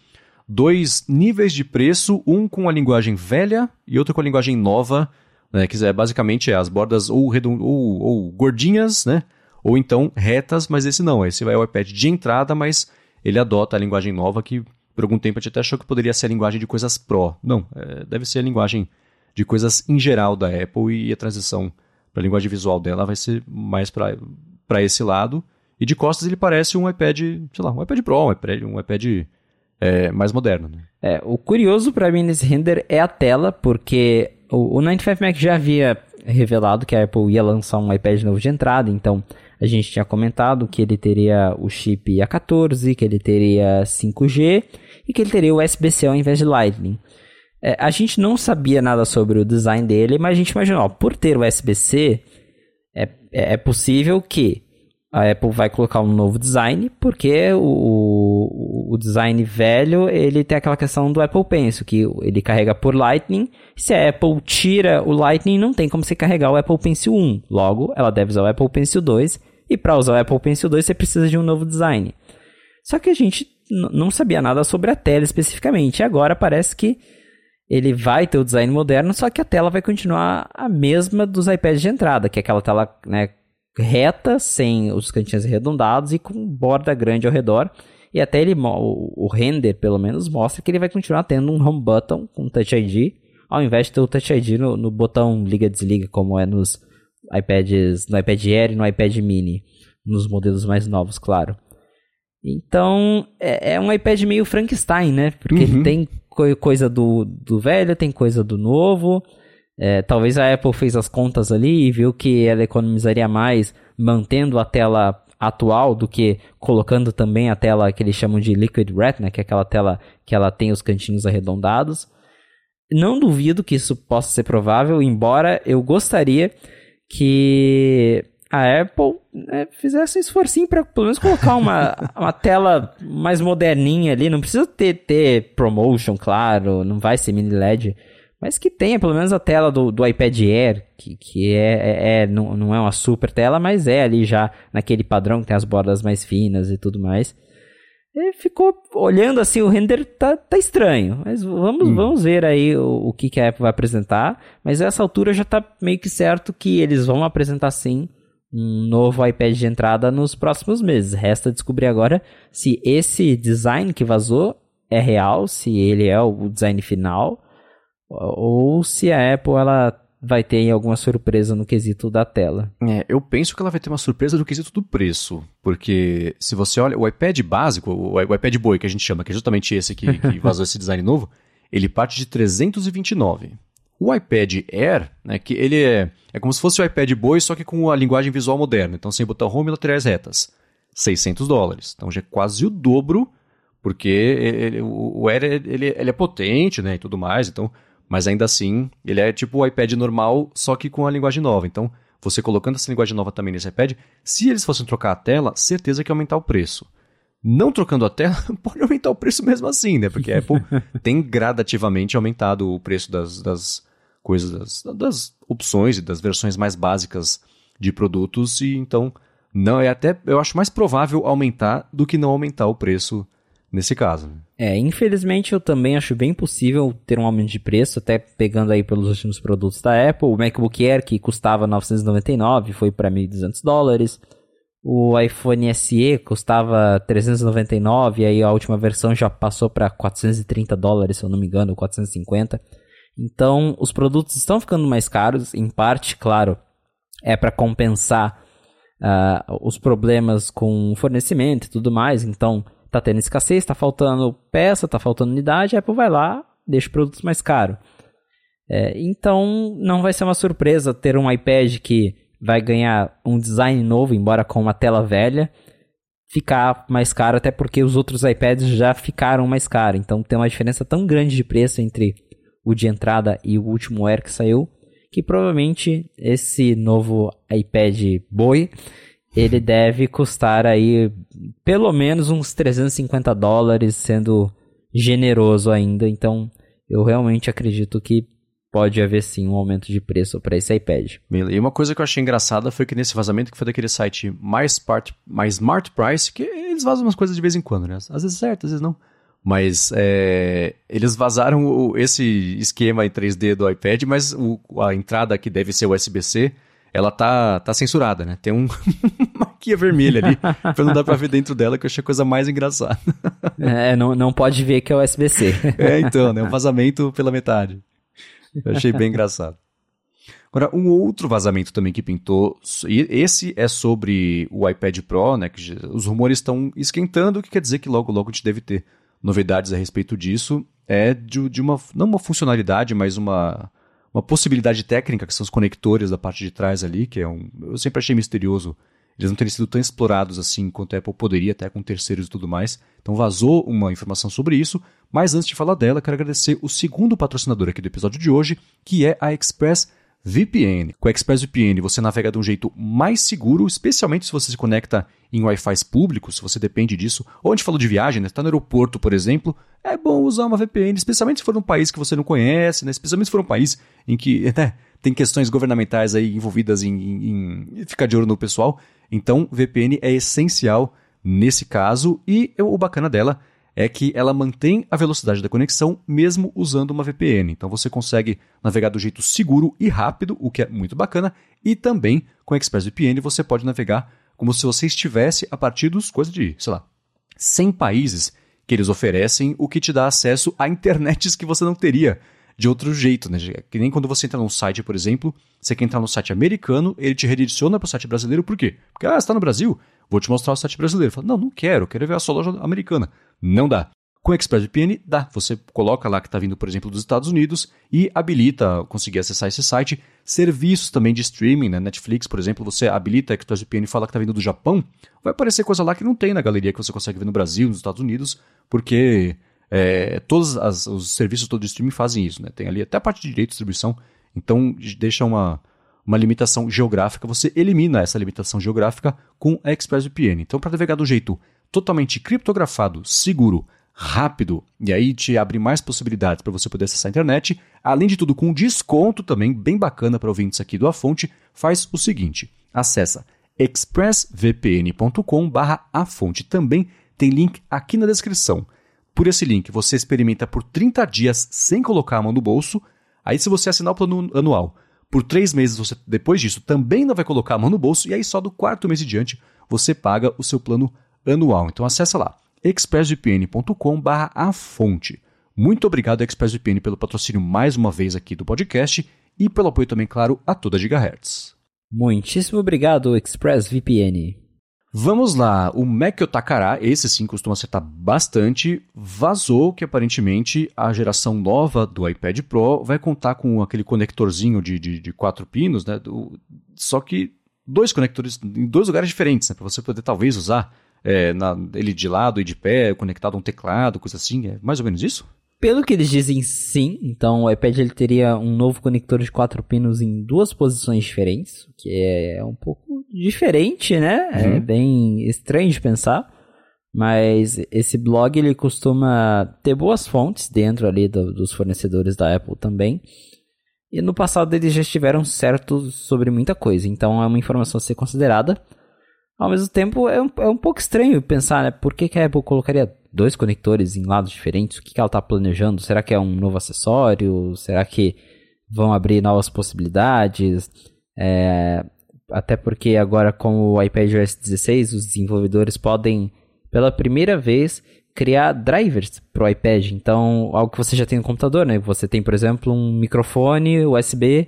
dois níveis de preço, um com a linguagem velha e outro com a linguagem nova, né, que é basicamente é as bordas ou, ou, ou gordinhas, né, ou então retas, mas esse não, esse é o iPad de entrada, mas ele adota a linguagem nova que por algum tempo a gente até achou que poderia ser a linguagem de coisas Pro. Não, é, deve ser a linguagem de coisas em geral da Apple e a transição para a linguagem visual dela vai ser mais para esse lado. E de costas ele parece um iPad, sei lá, um iPad Pro, um iPad, um iPad é, mais moderno. Né? É, o curioso para mim nesse render é a tela, porque o, o 95 Mac já havia revelado que a Apple ia lançar um iPad novo de entrada, então a gente tinha comentado que ele teria o chip A14, que ele teria 5G e que ele teria USB-C ao invés de Lightning. É, a gente não sabia nada sobre o design dele, mas a gente imaginou, ó, por ter USB-C, é, é, é possível que a Apple vai colocar um novo design, porque o, o design velho, ele tem aquela questão do Apple Pencil, que ele carrega por Lightning, se a Apple tira o Lightning, não tem como você carregar o Apple Pencil 1, logo, ela deve usar o Apple Pencil 2, e para usar o Apple Pencil 2 você precisa de um novo design. Só que a gente não sabia nada sobre a tela especificamente, e agora parece que ele vai ter o design moderno, só que a tela vai continuar a mesma dos iPads de entrada, que é aquela tela né, reta, sem os cantinhos arredondados e com borda grande ao redor. E até ele, o, o render, pelo menos, mostra que ele vai continuar tendo um home button com Touch ID, ao invés de ter o Touch ID no, no botão liga-desliga, como é nos iPads, no iPad Air e no iPad Mini, nos modelos mais novos, claro. Então, é, é um iPad meio Frankenstein, né? Porque uhum. ele tem co coisa do, do velho, tem coisa do novo, é, talvez a Apple fez as contas ali e viu que ela economizaria mais mantendo a tela atual do que colocando também a tela que eles chamam de Liquid Retina, que é aquela tela que ela tem os cantinhos arredondados. Não duvido que isso possa ser provável, embora eu gostaria que a Apple né, fizesse um esforcinho para pelo menos colocar uma, [LAUGHS] uma tela mais moderninha ali. Não precisa ter, ter promotion, claro, não vai ser mini LED mas que tenha pelo menos a tela do, do iPad Air, que, que é, é, é, não, não é uma super tela, mas é ali já naquele padrão que tem as bordas mais finas e tudo mais. E ficou olhando assim, o render tá, tá estranho, mas vamos, hum. vamos ver aí o, o que, que a Apple vai apresentar. Mas essa altura já tá meio que certo que eles vão apresentar sim um novo iPad de entrada nos próximos meses. Resta descobrir agora se esse design que vazou é real, se ele é o design final ou se a Apple ela vai ter alguma surpresa no quesito da tela. É, eu penso que ela vai ter uma surpresa no quesito do preço, porque se você olha o iPad básico, o, iPad Boy que a gente chama, que é justamente esse que, que [LAUGHS] vazou esse design novo, ele parte de 329. O iPad Air, né, que ele é, é como se fosse o iPad Boy, só que com a linguagem visual moderna, então sem botão home e laterais retas. 600 dólares. Então já é quase o dobro, porque ele, o Air ele, ele é potente né, e tudo mais, então mas ainda assim, ele é tipo o iPad normal, só que com a linguagem nova. Então, você colocando essa linguagem nova também nesse iPad, se eles fossem trocar a tela, certeza que ia aumentar o preço. Não trocando a tela, [LAUGHS] pode aumentar o preço mesmo assim, né? Porque a Apple [LAUGHS] tem gradativamente aumentado o preço das, das coisas das, das opções e das versões mais básicas de produtos e então não é até eu acho mais provável aumentar do que não aumentar o preço nesse caso. É, infelizmente eu também acho bem possível ter um aumento de preço, até pegando aí pelos últimos produtos da Apple, o MacBook Air que custava 999 foi para 1.200 dólares. O iPhone SE custava 399 e aí a última versão já passou para 430 dólares, se eu não me engano, 450. Então, os produtos estão ficando mais caros, em parte, claro, é para compensar uh, os problemas com fornecimento e tudo mais. Então, tá tendo escassez, tá faltando peça, tá faltando unidade, a Apple vai lá, deixa produtos mais caros. É, então, não vai ser uma surpresa ter um iPad que vai ganhar um design novo, embora com uma tela velha, ficar mais caro, até porque os outros iPads já ficaram mais caros. Então, tem uma diferença tão grande de preço entre o de entrada e o último Air que saiu, que provavelmente esse novo iPad Boi ele deve custar aí pelo menos uns 350 dólares, sendo generoso ainda. Então, eu realmente acredito que pode haver sim um aumento de preço para esse iPad. E uma coisa que eu achei engraçada foi que nesse vazamento que foi daquele site mais Smart, mais Smart Price, que eles vazam umas coisas de vez em quando, né? Às vezes certo, às vezes não. Mas é, eles vazaram o, esse esquema em 3D do iPad, mas o, a entrada que deve ser USB-C, ela tá, tá censurada, né? Tem um [LAUGHS] marquinha vermelha ali, [LAUGHS] pra não dar pra ver dentro dela, que eu achei a coisa mais engraçada. é, não, não pode ver que é USB-C. [LAUGHS] é, então, né? Um vazamento pela metade. Eu achei bem engraçado. Agora, um outro vazamento também que pintou, e esse é sobre o iPad Pro, né? Que os rumores estão esquentando, o que quer dizer que logo, logo a gente deve ter novidades a respeito disso é de, de uma, não uma funcionalidade, mas uma, uma possibilidade técnica, que são os conectores da parte de trás ali, que é um. Eu sempre achei misterioso eles não terem sido tão explorados assim quanto a Apple poderia, até com terceiros e tudo mais. Então vazou uma informação sobre isso. Mas antes de falar dela, quero agradecer o segundo patrocinador aqui do episódio de hoje, que é a Express VPN. Com a ExpressVPN você navega de um jeito mais seguro, especialmente se você se conecta em Wi-Fi públicos, se você depende disso. Ou a gente falou de viagem, né? Está no aeroporto, por exemplo, é bom usar uma VPN, especialmente se for um país que você não conhece, né? Especialmente se for um país em que [LAUGHS] né, tem questões governamentais aí envolvidas em, em, em ficar de olho no pessoal. Então, VPN é essencial nesse caso e o bacana dela é que ela mantém a velocidade da conexão mesmo usando uma VPN. Então você consegue navegar do jeito seguro e rápido, o que é muito bacana, e também com a ExpressVPN você pode navegar como se você estivesse a partir dos coisas de, sei lá, 100 países que eles oferecem, o que te dá acesso a internets que você não teria de outro jeito, né? Que nem quando você entra num site, por exemplo, você quer entrar no site americano, ele te redireciona para o site brasileiro, por quê? Porque, ah, você está no Brasil, vou te mostrar o site brasileiro. Fala, não, não quero, quero ver a sua loja americana. Não dá. Com o ExpressVPN, dá. Você coloca lá que está vindo, por exemplo, dos Estados Unidos e habilita conseguir acessar esse site. Serviços também de streaming, né? Netflix, por exemplo, você habilita a ExpressVPN e fala que está vindo do Japão, vai aparecer coisa lá que não tem na galeria que você consegue ver no Brasil, nos Estados Unidos, porque é, todos as, os serviços todos de streaming fazem isso, né? Tem ali até a parte de direito de distribuição, então deixa uma, uma limitação geográfica, você elimina essa limitação geográfica com a ExpressVPN. Então, para navegar do jeito totalmente criptografado, seguro, rápido, e aí te abre mais possibilidades para você poder acessar a internet, além de tudo com desconto também, bem bacana para ouvintes aqui do A Fonte, faz o seguinte, acessa expressvpn.com barra. Também tem link aqui na descrição. Por esse link, você experimenta por 30 dias sem colocar a mão no bolso. Aí, se você assinar o plano anual, por três meses, você depois disso também não vai colocar a mão no bolso. E aí, só do quarto mês em diante, você paga o seu plano anual. Então acessa lá expressvpn.com/barra a fonte. Muito obrigado, ExpressVPN, pelo patrocínio mais uma vez aqui do podcast e pelo apoio também, claro, a toda Gigahertz. Muitíssimo obrigado, ExpressVPN. Vamos lá, o Mac Otakara, esse sim costuma acertar bastante, vazou que aparentemente a geração nova do iPad Pro vai contar com aquele conectorzinho de, de, de quatro pinos, né? Do, só que dois conectores em dois lugares diferentes, né? Para você poder talvez usar é, na, ele de lado e de pé, conectado a um teclado, coisa assim. É mais ou menos isso? Pelo que eles dizem, sim. Então o iPad ele teria um novo conector de quatro pinos em duas posições diferentes, o que é um pouco diferente, né? É uhum. É bem estranho de pensar. Mas esse blog ele costuma ter boas fontes dentro ali do, dos fornecedores da Apple também. E no passado eles já estiveram certos sobre muita coisa, então é uma informação a ser considerada. Ao mesmo tempo, é um, é um pouco estranho pensar, né? Por que, que a Apple colocaria dois conectores em lados diferentes? O que, que ela está planejando? Será que é um novo acessório? Será que vão abrir novas possibilidades? É, até porque agora com o iPadOS 16, os desenvolvedores podem, pela primeira vez, criar drivers para o iPad. Então, algo que você já tem no computador, né? Você tem, por exemplo, um microfone USB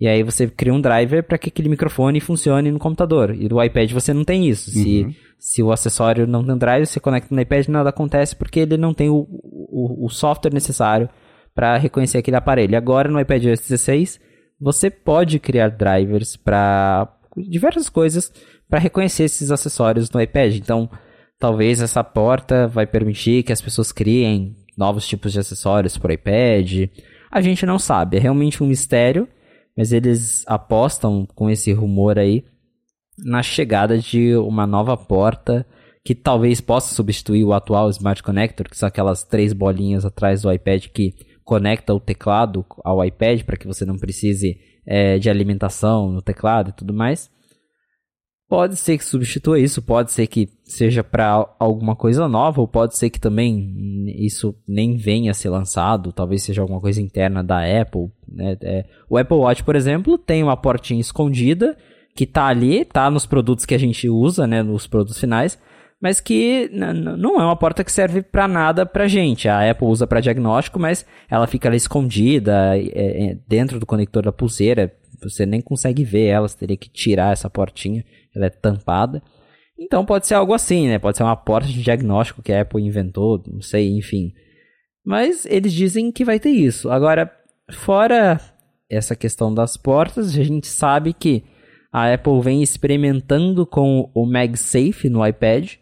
e aí você cria um driver para que aquele microfone funcione no computador. E no iPad você não tem isso. Se, uhum. se o acessório não tem driver, você conecta no iPad nada acontece porque ele não tem o, o, o software necessário para reconhecer aquele aparelho. Agora no iPad 16 você pode criar drivers para diversas coisas para reconhecer esses acessórios no iPad. Então, talvez essa porta vai permitir que as pessoas criem novos tipos de acessórios para o iPad. A gente não sabe, é realmente um mistério, mas eles apostam com esse rumor aí na chegada de uma nova porta que talvez possa substituir o atual Smart Connector, que são aquelas três bolinhas atrás do iPad que conecta o teclado ao iPad para que você não precise é, de alimentação no teclado e tudo mais. Pode ser que substitua isso, pode ser que seja para alguma coisa nova, ou pode ser que também isso nem venha a ser lançado, talvez seja alguma coisa interna da Apple. Né? É, o Apple Watch, por exemplo, tem uma portinha escondida que está ali, está nos produtos que a gente usa, né, nos produtos finais, mas que não é uma porta que serve para nada para gente. A Apple usa para diagnóstico, mas ela fica ali escondida é, é, dentro do conector da pulseira. Você nem consegue ver ela, você teria que tirar essa portinha ela é tampada. Então pode ser algo assim, né? Pode ser uma porta de diagnóstico que a Apple inventou, não sei, enfim. Mas eles dizem que vai ter isso. Agora, fora essa questão das portas, a gente sabe que a Apple vem experimentando com o MagSafe no iPad.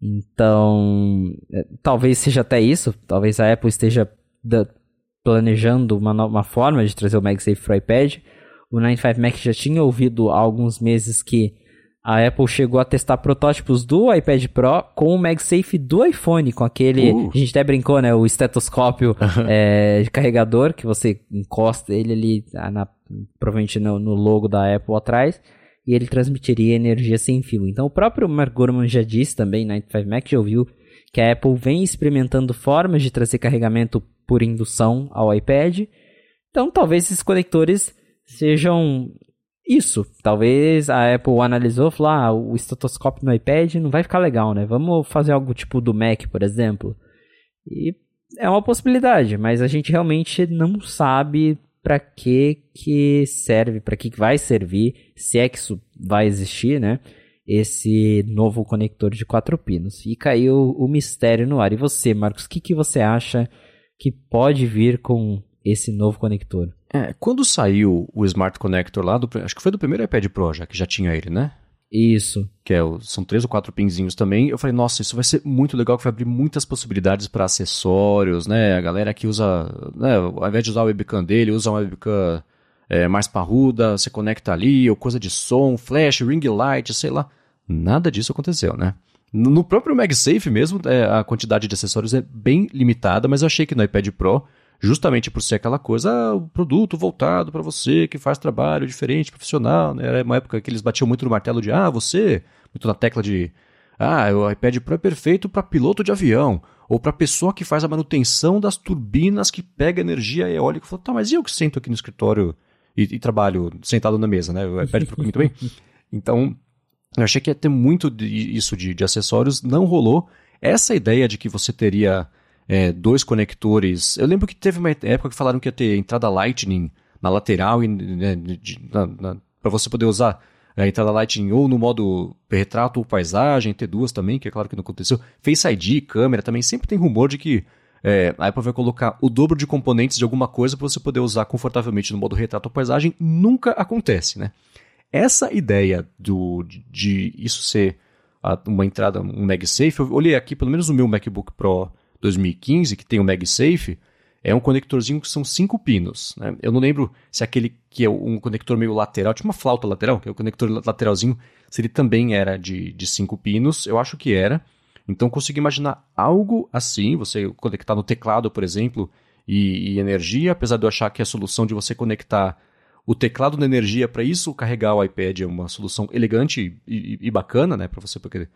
Então, é, talvez seja até isso. Talvez a Apple esteja planejando uma, uma forma de trazer o MagSafe para o iPad. O 95 Mac já tinha ouvido há alguns meses que a Apple chegou a testar protótipos do iPad Pro com o MagSafe do iPhone, com aquele. Uh. A gente até brincou, né? O estetoscópio [LAUGHS] é, de carregador, que você encosta ele ali, ah, na, provavelmente no, no, logo da Apple atrás, e ele transmitiria energia sem fio. Então o próprio Mark Gurman já disse também, 95 Mac já ouviu, que a Apple vem experimentando formas de trazer carregamento por indução ao iPad. Então talvez esses conectores sejam isso. Talvez a Apple analisou e falou: ah, o estetoscópio no iPad não vai ficar legal, né? Vamos fazer algo tipo do Mac, por exemplo. E é uma possibilidade, mas a gente realmente não sabe para que que serve, para que vai servir, se é que isso vai existir, né? Esse novo conector de quatro pinos. E caiu o mistério no ar. E você, Marcos, o que, que você acha que pode vir com esse novo conector? É, quando saiu o Smart Connector lá, do, acho que foi do primeiro iPad Pro já, que já tinha ele, né? Isso. Que é, são três ou quatro pinzinhos também. Eu falei, nossa, isso vai ser muito legal, que vai abrir muitas possibilidades para acessórios, né? A galera que usa, né, ao invés de usar o webcam dele, usa uma webcam é, mais parruda, você conecta ali, ou coisa de som, flash, ring light, sei lá. Nada disso aconteceu, né? No próprio MagSafe mesmo, é, a quantidade de acessórios é bem limitada, mas eu achei que no iPad Pro justamente por ser aquela coisa, ah, o produto voltado para você que faz trabalho diferente, profissional, né? Era uma época que eles batiam muito no martelo de, ah, você, muito na tecla de, ah, o iPad Pro é perfeito para piloto de avião, ou para pessoa que faz a manutenção das turbinas que pega energia eólica. Falei, tá, mas e eu que sento aqui no escritório e, e trabalho sentado na mesa, né? O iPad Pro muito bem. [LAUGHS] Então, eu achei que ia ter muito de, isso de, de acessórios, não rolou. Essa ideia de que você teria é, dois conectores. Eu lembro que teve uma época que falaram que ia ter entrada Lightning na lateral né, para você poder usar a entrada Lightning ou no modo retrato ou paisagem, ter duas também, que é claro que não aconteceu. Face ID, câmera também, sempre tem rumor de que é, a Apple vai colocar o dobro de componentes de alguma coisa para você poder usar confortavelmente no modo retrato ou paisagem. Nunca acontece, né? Essa ideia do, de, de isso ser uma entrada, um MagSafe, eu olhei aqui, pelo menos no meu MacBook Pro 2015, que tem o MagSafe, é um conectorzinho que são cinco pinos. Né? Eu não lembro se aquele que é um conector meio lateral, tinha uma flauta lateral, que é o conector lateralzinho, se ele também era de, de cinco pinos, eu acho que era. Então consigo imaginar algo assim, você conectar no teclado, por exemplo, e, e energia, apesar de eu achar que a solução de você conectar o teclado na energia para isso, carregar o iPad é uma solução elegante e, e, e bacana, né, para você poder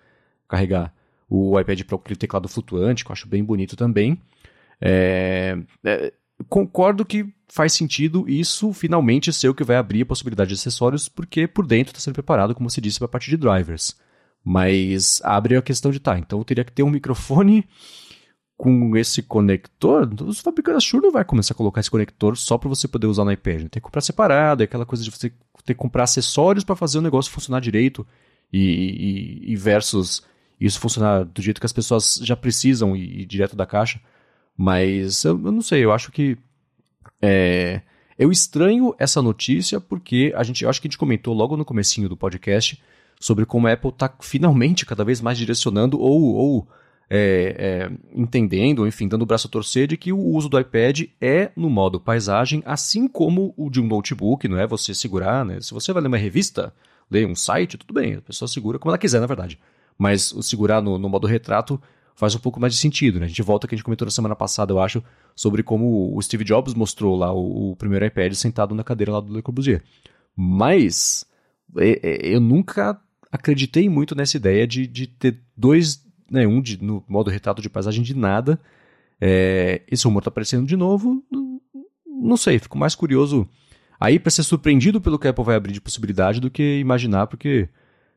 carregar o iPad para aquele teclado flutuante, que eu acho bem bonito também. É, é, concordo que faz sentido isso finalmente ser o que vai abrir a possibilidade de acessórios, porque por dentro está sendo preparado, como você disse, para a parte de drivers. Mas abre a questão de tá, então eu teria que ter um microfone com esse conector. Os fabricantes Shure não vai começar a colocar esse conector só para você poder usar no iPad. Tem que comprar separado, é aquela coisa de você ter que comprar acessórios para fazer o negócio funcionar direito e, e, e, versus isso funcionar do jeito que as pessoas já precisam e, direto da caixa. Mas eu, eu, não sei, eu acho que é, eu estranho essa notícia porque a gente, eu acho que a gente comentou logo no comecinho do podcast sobre como a Apple está finalmente cada vez mais direcionando ou, ou é, é, entendendo, enfim, dando o braço a torcer de que o uso do iPad é no modo paisagem, assim como o de um notebook, não é você segurar, né? Se você vai ler uma revista, ler um site, tudo bem, a pessoa segura como ela quiser, na verdade. Mas o segurar no, no modo retrato faz um pouco mais de sentido, né? A gente volta que a gente comentou na semana passada, eu acho, sobre como o Steve Jobs mostrou lá o, o primeiro iPad sentado na cadeira lá do Le Corbusier. Mas é, é, eu nunca acreditei muito nessa ideia de, de ter dois, né, um de, no modo retrato de paisagem de nada. É, esse rumor está aparecendo de novo. Não, sei, fico mais curioso aí para ser surpreendido pelo que a Apple vai abrir de possibilidade do que imaginar, porque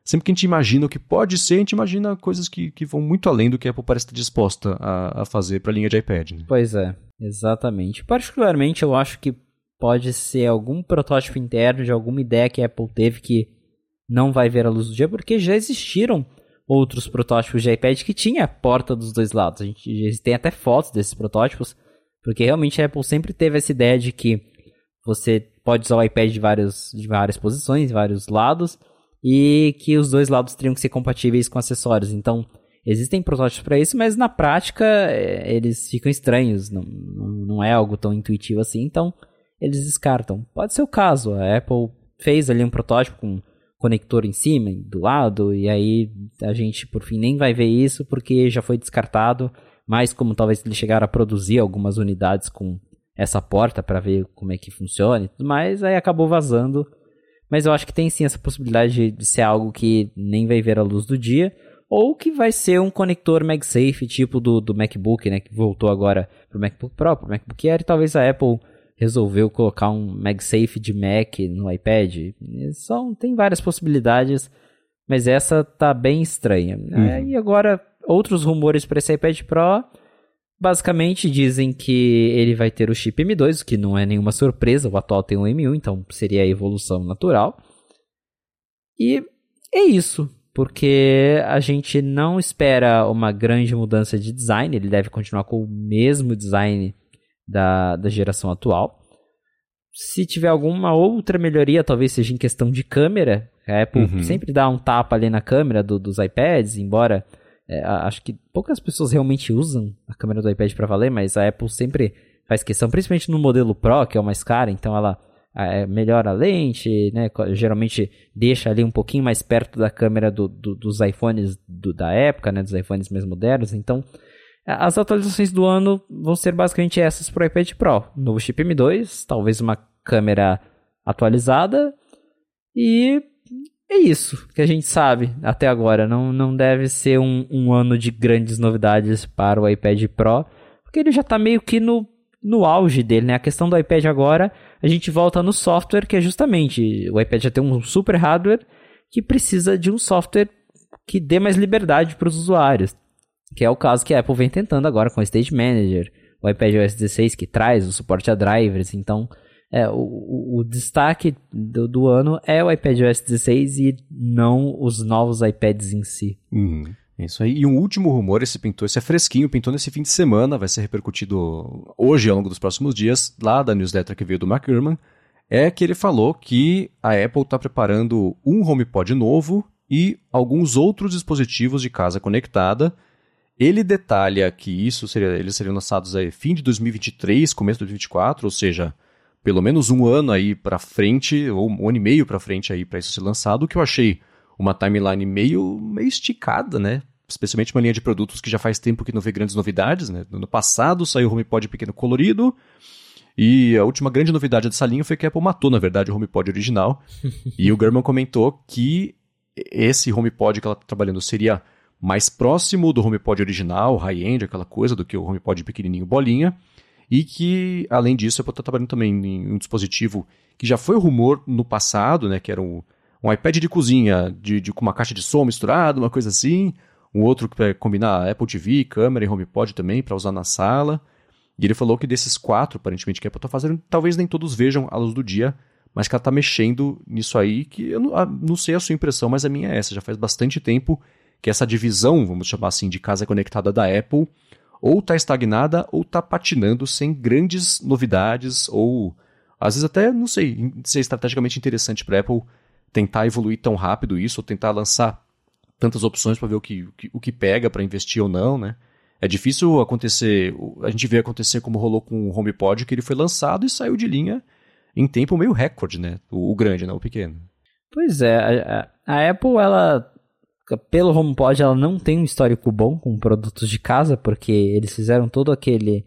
sempre que a gente imagina o que pode ser, a gente imagina coisas que, que vão muito além do que a Apple parece estar disposta a, a fazer para a linha de iPad. Né? Pois é, exatamente. Particularmente, eu acho que pode ser algum protótipo interno de alguma ideia que a Apple teve que não vai ver a luz do dia porque já existiram outros protótipos de iPad que tinha a porta dos dois lados. A gente tem até fotos desses protótipos, porque realmente a Apple sempre teve essa ideia de que você pode usar o iPad de, vários, de várias posições, de vários lados, e que os dois lados teriam que ser compatíveis com acessórios. Então, existem protótipos para isso, mas na prática é, eles ficam estranhos, não, não é algo tão intuitivo assim, então eles descartam. Pode ser o caso, a Apple fez ali um protótipo com conector em cima, do lado, e aí a gente por fim nem vai ver isso porque já foi descartado, mas como talvez eles chegaram a produzir algumas unidades com essa porta para ver como é que funciona mais, aí acabou vazando. Mas eu acho que tem sim essa possibilidade de ser algo que nem vai ver a luz do dia, ou que vai ser um conector MagSafe tipo do, do MacBook, né, que voltou agora pro MacBook Pro, pro MacBook Air, e talvez a Apple resolveu colocar um MagSafe de Mac no iPad. São, tem várias possibilidades, mas essa tá bem estranha. Uhum. E agora, outros rumores para esse iPad Pro basicamente dizem que ele vai ter o chip M2, o que não é nenhuma surpresa, o atual tem um M1, então seria a evolução natural. E é isso, porque a gente não espera uma grande mudança de design, ele deve continuar com o mesmo design da, da geração atual. Se tiver alguma outra melhoria, talvez seja em questão de câmera. A Apple uhum. sempre dá um tapa ali na câmera do, dos iPads, embora é, acho que poucas pessoas realmente usam a câmera do iPad para valer, mas a Apple sempre faz questão, principalmente no modelo Pro, que é o mais caro, então ela é, melhora a lente, né? Geralmente deixa ali um pouquinho mais perto da câmera do, do, dos iPhones do, da época, né? Dos iPhones mais modernos. Então, as atualizações do ano vão ser basicamente essas para o iPad Pro. Novo chip M2, talvez uma câmera atualizada e é isso que a gente sabe até agora. Não, não deve ser um, um ano de grandes novidades para o iPad Pro, porque ele já está meio que no, no auge dele, né? A questão do iPad agora, a gente volta no software, que é justamente o iPad já tem um super hardware que precisa de um software que dê mais liberdade para os usuários. Que é o caso que a Apple vem tentando agora com o Stage Manager, o iPadOS 16 que traz o suporte a drivers. Então, é, o, o, destaque do, do, ano é o iPadOS 16 e não os novos iPads em si. Uhum. Isso aí. E um último rumor, esse pintou, esse é fresquinho, pintou nesse fim de semana, vai ser repercutido hoje ao longo dos próximos dias, lá da newsletter que veio do Mark Gurman, é que ele falou que a Apple está preparando um HomePod novo e alguns outros dispositivos de casa conectada ele detalha que isso seria, eles seriam lançados aí fim de 2023, começo de 2024, ou seja, pelo menos um ano aí para frente, ou um ano e meio para frente aí para isso ser lançado, o que eu achei uma timeline meio, meio esticada, né? especialmente uma linha de produtos que já faz tempo que não vê grandes novidades, né? No ano passado saiu o HomePod pequeno colorido, e a última grande novidade dessa linha foi que a Apple matou, na verdade, o HomePod original. [LAUGHS] e o German comentou que esse HomePod que ela está trabalhando seria mais próximo do HomePod original, high-end, aquela coisa, do que o HomePod pequenininho bolinha. E que, além disso, a Apple está trabalhando também em um dispositivo que já foi rumor no passado, né, que era um, um iPad de cozinha de, de, com uma caixa de som misturada, uma coisa assim. Um outro que combinar Apple TV, câmera e HomePod também para usar na sala. E ele falou que desses quatro, aparentemente, que a Apple está fazendo, talvez nem todos vejam a luz do dia, mas que ela está mexendo nisso aí, que eu não, ah, não, sei a sua impressão, mas a minha é essa. Já faz bastante tempo que essa divisão, vamos chamar assim, de casa conectada da Apple, ou está estagnada ou está patinando sem grandes novidades, ou às vezes até, não sei, ser estrategicamente interessante para Apple tentar evoluir tão rápido isso, ou tentar lançar tantas opções para ver o que, o que, o que pega para investir ou não, né? É difícil acontecer, a gente vê acontecer como rolou com o HomePod, que ele foi lançado e saiu de linha em tempo meio recorde, né? O, o grande, não o pequeno. Pois é, a, a, Apple, ela, pelo HomePod, ela não tem um histórico bom com produtos de casa, porque eles fizeram todo aquele,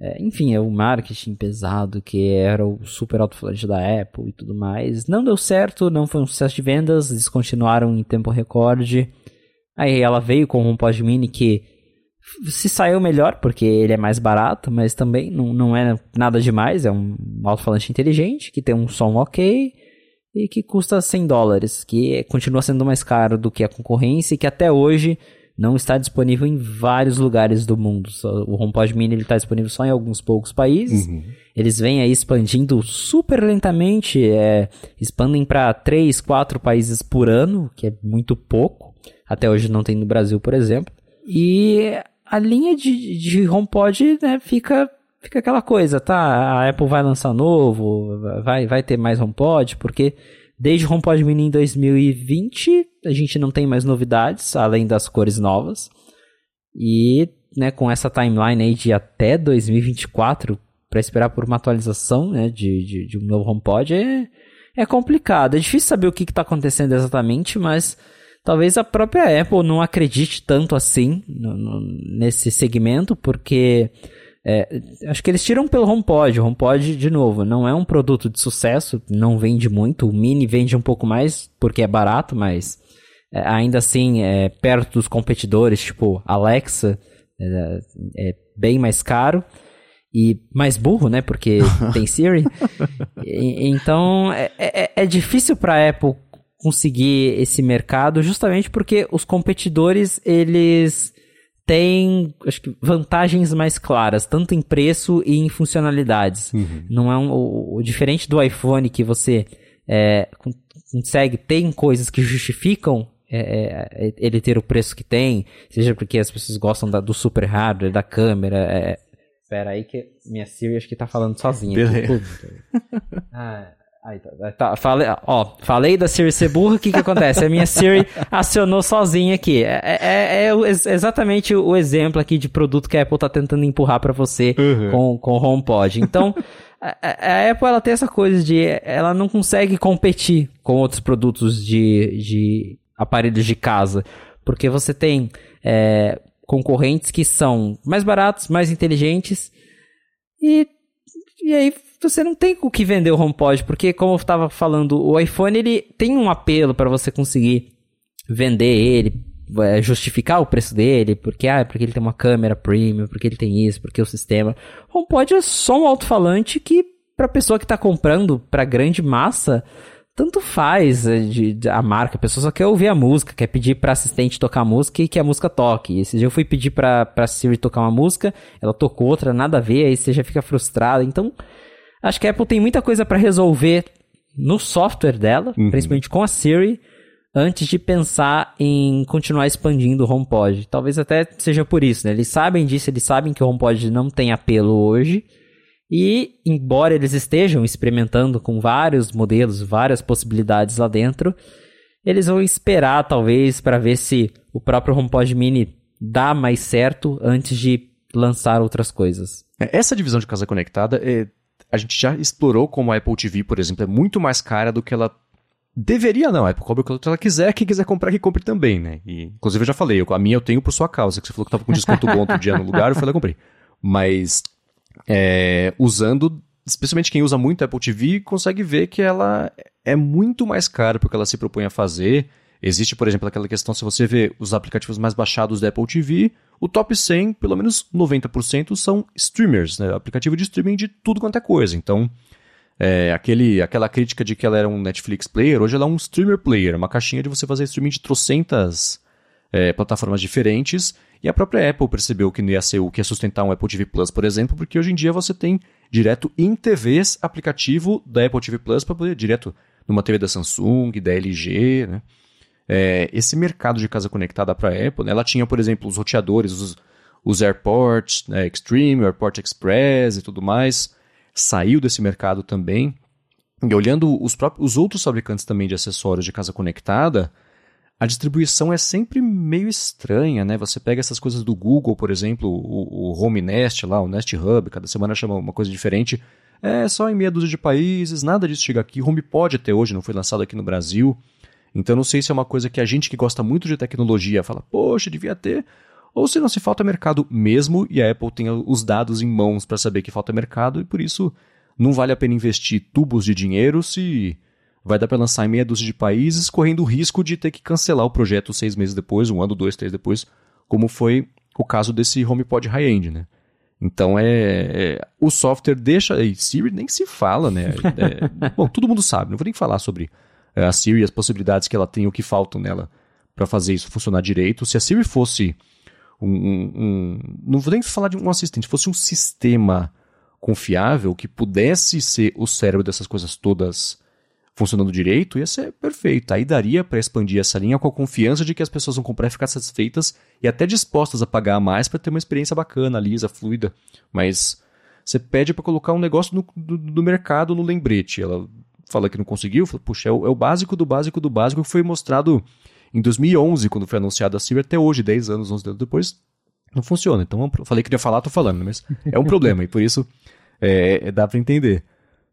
é, enfim, é o marketing pesado, que era o super alto-falante da Apple e tudo mais. Não deu certo, não foi um sucesso de vendas, eles continuaram em tempo recorde. Aí ela veio com o HomePod Mini, que se saiu melhor, porque ele é mais barato, mas também não, não é nada demais. É um alto-falante inteligente, que tem um som ok e que custa 100 dólares, que continua sendo mais caro do que a concorrência e que até hoje não está disponível em vários lugares do mundo. O HomePod Mini está disponível só em alguns poucos países. Uhum. Eles vêm aí expandindo super lentamente, é, expandem para 3, 4 países por ano, que é muito pouco. Até hoje não tem no Brasil, por exemplo. E a linha de, de HomePod né, fica, fica aquela coisa, tá? A Apple vai lançar novo, vai, vai ter mais HomePod, porque desde o HomePod Mini em 2020 a gente não tem mais novidades, além das cores novas. E né, com essa timeline aí de até 2024 para esperar por uma atualização né, de, de, de um novo HomePod é, é complicado. É difícil saber o que está acontecendo exatamente, mas talvez a própria Apple não acredite tanto assim no, no, nesse segmento, porque é, acho que eles tiram pelo HomePod. O HomePod, de novo, não é um produto de sucesso, não vende muito. O Mini vende um pouco mais porque é barato, mas é, ainda assim, é, perto dos competidores, tipo Alexa, é, é bem mais caro e mais burro, né? Porque [LAUGHS] tem Siri. E, então é, é, é difícil para a Apple conseguir esse mercado justamente porque os competidores eles têm acho que vantagens mais claras tanto em preço e em funcionalidades uhum. não é um, o, o, diferente do iPhone que você é, consegue tem coisas que justificam é, é, ele ter o preço que tem seja porque as pessoas gostam da, do super hardware da câmera é, Espera aí que minha Siri acho que tá falando sozinha. Beleza. [LAUGHS] ah, Aí tá, tá, falei, ó, falei da Siri ser burra, o que que acontece? A minha Siri acionou sozinha aqui. É, é, é, é, exatamente o exemplo aqui de produto que a Apple tá tentando empurrar para você uhum. com, com o HomePod. Então, a, a, Apple ela tem essa coisa de ela não consegue competir com outros produtos de, de aparelhos de casa, porque você tem é, concorrentes que são mais baratos, mais inteligentes e e aí você não tem o que vender o HomePod, porque como eu estava falando, o iPhone ele tem um apelo para você conseguir vender ele, é, justificar o preço dele, porque ah, porque ele tem uma câmera premium, porque ele tem isso, porque o sistema. O HomePod é só um alto-falante que para pessoa que está comprando para grande massa, tanto faz é, de, de, a marca, a pessoa só quer ouvir a música, quer pedir para assistente tocar a música e que a música toque. Esse dia eu fui pedir para para Siri tocar uma música, ela tocou outra, nada a ver, aí você já fica frustrado. Então, Acho que a Apple tem muita coisa para resolver no software dela, uhum. principalmente com a Siri, antes de pensar em continuar expandindo o HomePod. Talvez até seja por isso, né? Eles sabem disso, eles sabem que o HomePod não tem apelo hoje. E, embora eles estejam experimentando com vários modelos, várias possibilidades lá dentro, eles vão esperar, talvez, para ver se o próprio HomePod Mini dá mais certo antes de lançar outras coisas. É, essa divisão de casa conectada é, a gente já explorou como a Apple TV, por exemplo, é muito mais cara do que ela Deveria não, a Apple cobra o que ela quiser, quem quiser comprar, que compre também, né? E, inclusive eu já falei, eu, a minha eu tenho por sua causa, que você falou que tava com desconto bom outro dia no lugar, eu fui lá e comprei. Mas, é, usando, especialmente quem usa muito a Apple TV, consegue ver que ela é muito mais cara porque ela se propõe a fazer. Existe, por exemplo, aquela questão, se você vê os aplicativos mais baixados da Apple TV, o top 100, pelo menos 90% são streamers, né? Aplicativo de streaming de tudo quanto é coisa. Então, é, aquele, aquela crítica de que ela era um Netflix player, hoje ela é um streamer player, uma caixinha de você fazer streaming de trocentas é, plataformas diferentes. E a própria Apple percebeu que não ia ser o que ia sustentar um Apple TV Plus, por exemplo, porque hoje em dia você tem direto em TVs aplicativo da Apple TV Plus para poder direto numa TV da Samsung, da LG, né? É, esse mercado de casa conectada para a Apple, né, ela tinha, por exemplo, os roteadores, os, os AirPorts né, Extreme, AirPort Express e tudo mais saiu desse mercado também. E olhando os, próprios, os outros fabricantes também de acessórios de casa conectada, a distribuição é sempre meio estranha, né? Você pega essas coisas do Google, por exemplo, o, o Home Nest lá, o Nest Hub, cada semana chama uma coisa diferente. É só em meia dúzia de países, nada disso chega aqui. HomePod até hoje não foi lançado aqui no Brasil. Então não sei se é uma coisa que a gente que gosta muito de tecnologia fala, poxa, devia ter, ou se não se falta mercado mesmo e a Apple tem os dados em mãos para saber que falta mercado e por isso não vale a pena investir tubos de dinheiro se vai dar para lançar em meia dúzia de países, correndo o risco de ter que cancelar o projeto seis meses depois, um ano, dois, três depois, como foi o caso desse HomePod high-end, né? Então é, é, o software deixa e Siri nem se fala, né? É, [LAUGHS] bom, todo mundo sabe. Não vou nem falar sobre a Siri, as possibilidades que ela tem, o que faltam nela para fazer isso funcionar direito. Se a Siri fosse um, um, não vou nem falar de um assistente, fosse um sistema confiável que pudesse ser o cérebro dessas coisas todas funcionando direito, ia ser perfeito. Aí daria para expandir essa linha com a confiança de que as pessoas vão comprar e ficar satisfeitas e até dispostas a pagar mais para ter uma experiência bacana, lisa, fluida. Mas você pede para colocar um negócio no, do, do, mercado no lembrete. Ela fala que não conseguiu, fala, puxa, é o, é o básico do básico do básico que foi mostrado em 2011, quando foi anunciada a Siri, até hoje, 10 anos, 11 anos depois, não funciona. Então, eu falei que ia falar, tô falando, mas é um [LAUGHS] problema, e por isso é, é dá para entender.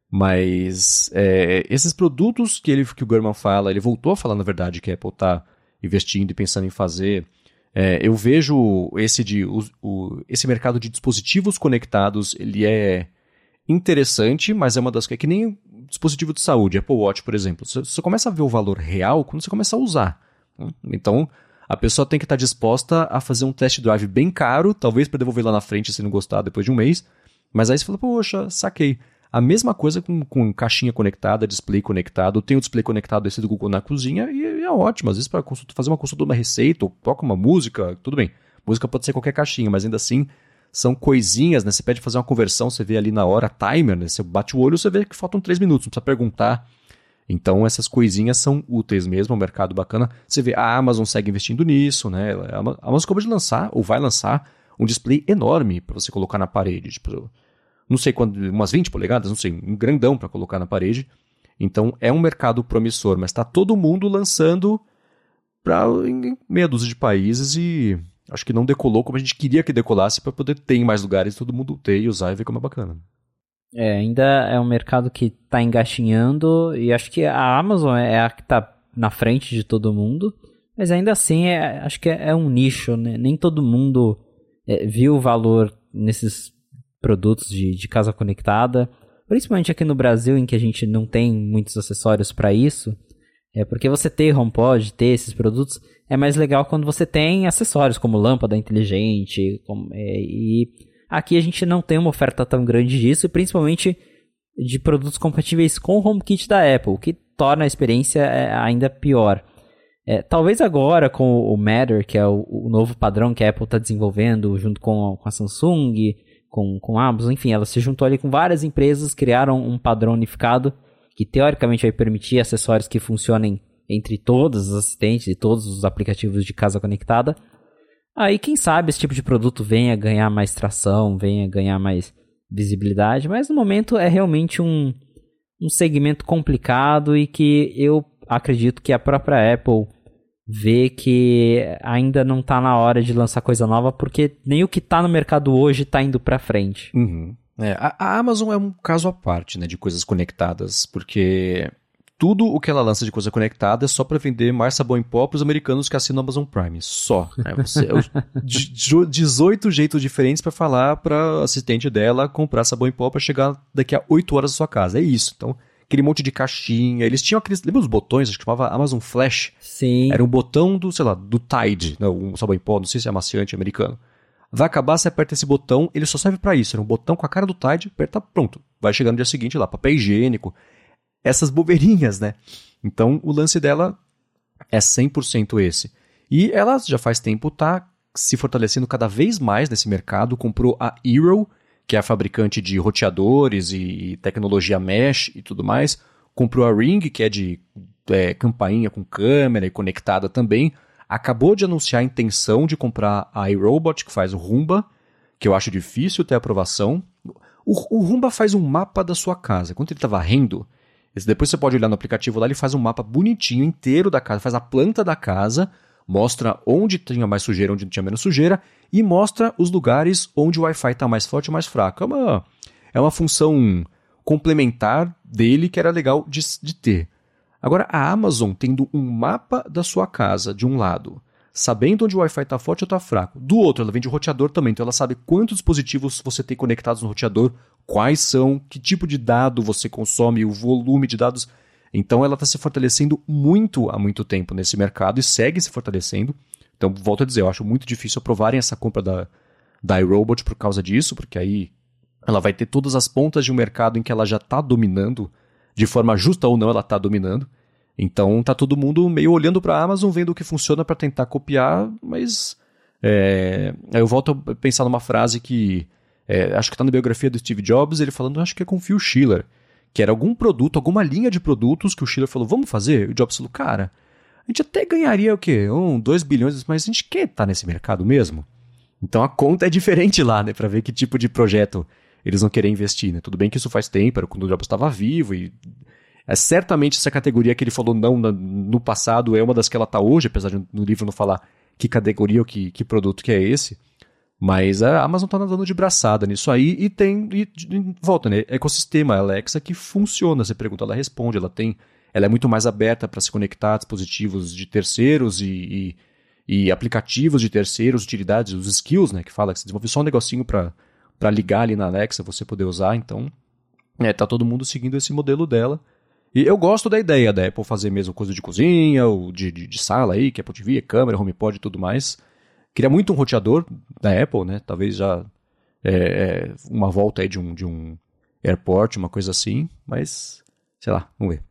Mas é, esses produtos que, ele, que o Gurman fala, ele voltou a falar, na verdade, que a Apple está investindo e pensando em fazer. É, eu vejo esse, de, o, o, esse mercado de dispositivos conectados, ele é interessante, mas é uma das que é que nem dispositivo de saúde, Apple Watch, por exemplo. Você, começa a ver o valor real quando você começa a usar. Então, a pessoa tem que estar disposta a fazer um test drive bem caro, talvez para devolver lá na frente se não gostar depois de um mês. Mas aí você fala, poxa, saquei. A mesma coisa com, com caixinha conectada, display conectado. Tem o display conectado esse do Google na cozinha e é ótimo. Às vezes, para fazer uma consulta de uma receita ou toca uma música, tudo bem. Música pode ser qualquer caixinha, mas ainda assim são coisinhas, né? Você pede fazer uma conversão, você vê ali na hora, timer, né? Você bate o olho, você vê que faltam três minutos, não precisa perguntar então essas coisinhas são úteis mesmo, é um mercado bacana. Você vê, a Amazon segue investindo nisso, né? A Amazon acabou de lançar, ou vai lançar, um display enorme para você colocar na parede. Tipo, não sei quando, umas 20 polegadas, não sei, um grandão para colocar na parede. Então é um mercado promissor, mas está todo mundo lançando para meia dúzia de países e acho que não decolou como a gente queria que decolasse para poder ter em mais lugares todo mundo ter e usar e ver como é bacana. É, ainda é um mercado que está engatinhando e acho que a Amazon é a que está na frente de todo mundo, mas ainda assim é, acho que é, é um nicho, né? Nem todo mundo é, viu o valor nesses produtos de, de casa conectada, principalmente aqui no Brasil em que a gente não tem muitos acessórios para isso. É porque você ter HomePod, ter esses produtos, é mais legal quando você tem acessórios como lâmpada inteligente como, é, e Aqui a gente não tem uma oferta tão grande disso, principalmente de produtos compatíveis com o HomeKit da Apple, o que torna a experiência é, ainda pior. É, talvez agora com o Matter, que é o, o novo padrão que a Apple está desenvolvendo junto com, com, a Samsung, com, com a Amazon, enfim, ela se juntou ali com várias empresas, criaram um padrão unificado que teoricamente vai permitir acessórios que funcionem entre todos os assistentes e todos os aplicativos de casa conectada. Aí, quem sabe esse tipo de produto venha ganhar mais tração, venha ganhar mais visibilidade, mas no momento é realmente um, um segmento complicado e que eu acredito que a própria Apple vê que ainda não está na hora de lançar coisa nova, porque nem o que está no mercado hoje está indo para frente. Uhum. É, a, a, Amazon é um caso à parte né, de coisas conectadas, porque tudo o que ela lança de coisa conectada é só para vender mais sabão em pó para os americanos que assinam Amazon Prime. Só. Né? Você, 18 jeitos diferentes para falar para assistente dela comprar sabão em pó para chegar daqui a 8 horas na sua casa. É isso. Então, aquele monte de caixinha. Eles tinham aqueles. Lembra os botões? Acho que chamava Amazon Flash. Sim. Era um botão do, sei lá, do Tide, né? um sabão em pó, não sei se é amaciante americano. Vai acabar, você aperta esse botão, ele só serve para isso. Era um botão com a cara do Tide, aperta, pronto. Vai chegar no dia seguinte lá, papel higiênico essas bobeirinhas, né? Então o lance dela é 100% esse. E ela já faz tempo tá se fortalecendo cada vez mais nesse mercado, comprou a Hero, que é a fabricante de roteadores e tecnologia mesh e tudo mais, comprou a Ring, que é de é, campainha com câmera e conectada também, acabou de anunciar a intenção de comprar a iRobot, que faz o Rumba, que eu acho difícil ter aprovação. O, o Rumba faz um mapa da sua casa. Quando ele está varrendo, depois você pode olhar no aplicativo lá, ele faz um mapa bonitinho, inteiro da casa, faz a planta da casa, mostra onde tinha mais sujeira, onde tinha menos sujeira, e mostra os lugares onde o Wi-Fi está mais forte ou mais fraco. É uma, é uma função complementar dele que era legal de, de ter. Agora, a Amazon tendo um mapa da sua casa de um lado, sabendo onde o Wi-Fi está forte ou está fraco, do outro, ela vende o roteador também, então ela sabe quantos dispositivos você tem conectados no roteador, quais são, que tipo de dado você consome, o volume de dados. Então ela está se fortalecendo muito há muito tempo nesse mercado e segue se fortalecendo. Então, volto a dizer, eu acho muito difícil aprovarem essa compra da, da iRobot por causa disso, porque aí ela vai ter todas as pontas de um mercado em que ela já está dominando, de forma justa ou não, ela está dominando. Então tá todo mundo meio olhando para a Amazon, vendo o que funciona para tentar copiar, mas é, eu volto a pensar numa frase que é, acho que está na biografia do Steve Jobs, ele falando, acho que é com o Phil Schiller, que era algum produto, alguma linha de produtos que o Schiller falou, vamos fazer? E o Jobs falou, cara, a gente até ganharia o quê? Um, dois bilhões, mas a gente quer estar tá nesse mercado mesmo? Então a conta é diferente lá, né, para ver que tipo de projeto eles vão querer investir, né? Tudo bem que isso faz tempo, era quando o Jobs estava vivo e é certamente essa categoria que ele falou não no passado é uma das que ela está hoje, apesar de no livro não falar que categoria ou que, que produto que é esse. Mas a Amazon está nadando de braçada nisso aí e tem. E, e, volta, né? Ecossistema, Alexa que funciona. Você pergunta, ela responde, ela tem. Ela é muito mais aberta para se conectar a dispositivos de terceiros e, e, e, aplicativos de terceiros, utilidades, os skills, né? Que fala que você desenvolve só um negocinho para ligar ali na Alexa, você poder usar. Então, é, tá todo mundo seguindo esse modelo dela. E eu gosto da ideia da Apple fazer mesmo coisa de cozinha, ou de, de, de sala aí, que é Apple TV, câmera, HomePod e tudo mais. Queria muito um roteador da Apple, né? Talvez já é, é, uma volta aí de um, de um airport, uma coisa assim, mas sei lá, vamos ver.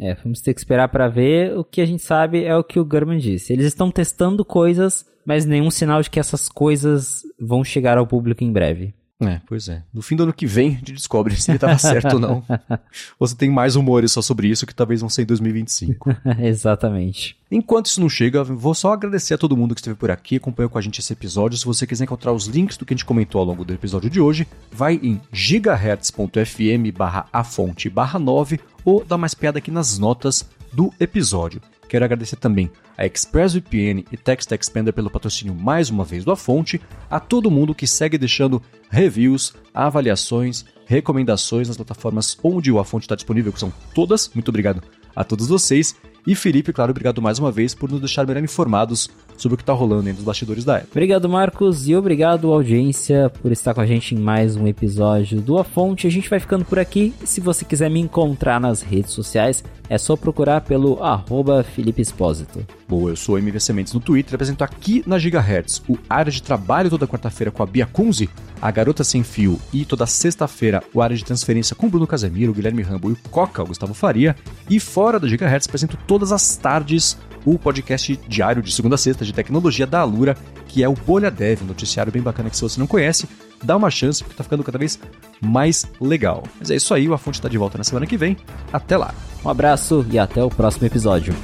É, vamos ter que esperar para ver. O que a gente sabe é o que o Gurman disse. Eles estão testando coisas, mas nenhum sinal de que essas coisas vão chegar ao público em breve. É, pois é. No fim do ano que vem, a gente descobre se ele estava certo ou não. [LAUGHS] Você tem mais rumores só sobre isso que talvez vão ser em 2025. [LAUGHS] Exatamente. Enquanto isso não chega, vou só agradecer a todo mundo que esteve por aqui, acompanhou com a gente esse episódio. Se você quiser encontrar os links do que a gente comentou ao longo do episódio de hoje, vai em gigahertz.fm barra a fonte barra 9 ou dá mais piada aqui nas notas do episódio. Quero agradecer também a ExpressVPN e Text Expander pelo patrocínio mais uma vez do A Fonte, a todo mundo que segue deixando reviews, avaliações, recomendações nas plataformas onde o A Fonte está disponível, que são todas. Muito obrigado a todos vocês. E Felipe, claro, obrigado mais uma vez por nos deixar melhor informados sobre o que está rolando entre os bastidores da Apple. Obrigado, Marcos, e obrigado, audiência, por estar com a gente em mais um episódio do A Fonte. A gente vai ficando por aqui. Se você quiser me encontrar nas redes sociais, é só procurar pelo arroba Felipe Espósito. Boa, eu sou o MVC Mendes no Twitter, apresento aqui na Gigahertz o área de trabalho toda quarta-feira com a Bia Kunze, a Garota Sem Fio e toda sexta-feira o área de transferência com o Bruno Casemiro, o Guilherme Rambo e o Coca, o Gustavo Faria. E fora da Gigahertz apresento todas as tardes o podcast diário de segunda a sexta de tecnologia da Alura, que é o Bolha Dev, um noticiário bem bacana que se você não conhece, dá uma chance porque tá ficando cada vez mais legal. Mas é isso aí, o A Fonte tá de volta na semana que vem. Até lá. Um abraço e até o próximo episódio.